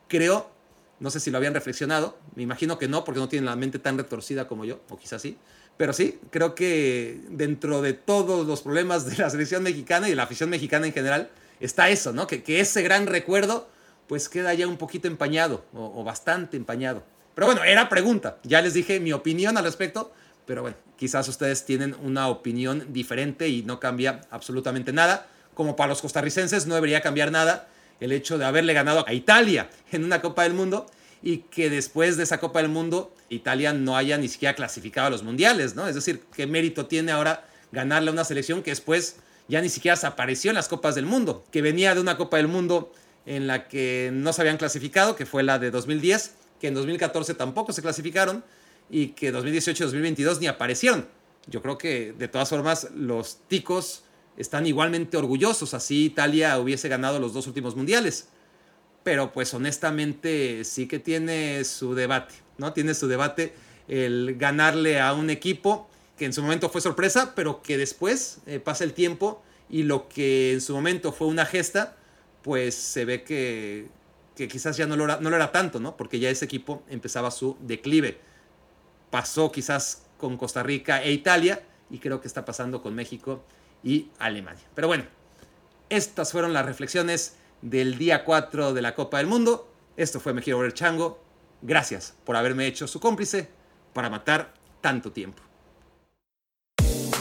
creo no sé si lo habían reflexionado, me imagino que no, porque no tienen la mente tan retorcida como yo, o quizás sí. Pero sí, creo que dentro de todos los problemas de la selección mexicana y de la afición mexicana en general, está eso, ¿no? Que, que ese gran recuerdo, pues queda ya un poquito empañado, o, o bastante empañado. Pero bueno, era pregunta, ya les dije mi opinión al respecto, pero bueno, quizás ustedes tienen una opinión diferente y no cambia absolutamente nada. Como para los costarricenses no debería cambiar nada el hecho de haberle ganado a Italia en una Copa del Mundo y que después de esa Copa del Mundo Italia no haya ni siquiera clasificado a los mundiales, ¿no? Es decir, qué mérito tiene ahora ganarle a una selección que después ya ni siquiera se apareció en las Copas del Mundo, que venía de una Copa del Mundo en la que no se habían clasificado, que fue la de 2010, que en 2014 tampoco se clasificaron y que 2018 y 2022 ni aparecieron. Yo creo que de todas formas los ticos están igualmente orgullosos, así Italia hubiese ganado los dos últimos mundiales. Pero pues honestamente sí que tiene su debate, ¿no? Tiene su debate el ganarle a un equipo que en su momento fue sorpresa, pero que después eh, pasa el tiempo y lo que en su momento fue una gesta, pues se ve que, que quizás ya no lo, era, no lo era tanto, ¿no? Porque ya ese equipo empezaba su declive. Pasó quizás con Costa Rica e Italia y creo que está pasando con México y Alemania. Pero bueno, estas fueron las reflexiones del día 4 de la Copa del Mundo. Esto fue Me Quiero Volver Chango. Gracias por haberme hecho su cómplice para matar tanto tiempo.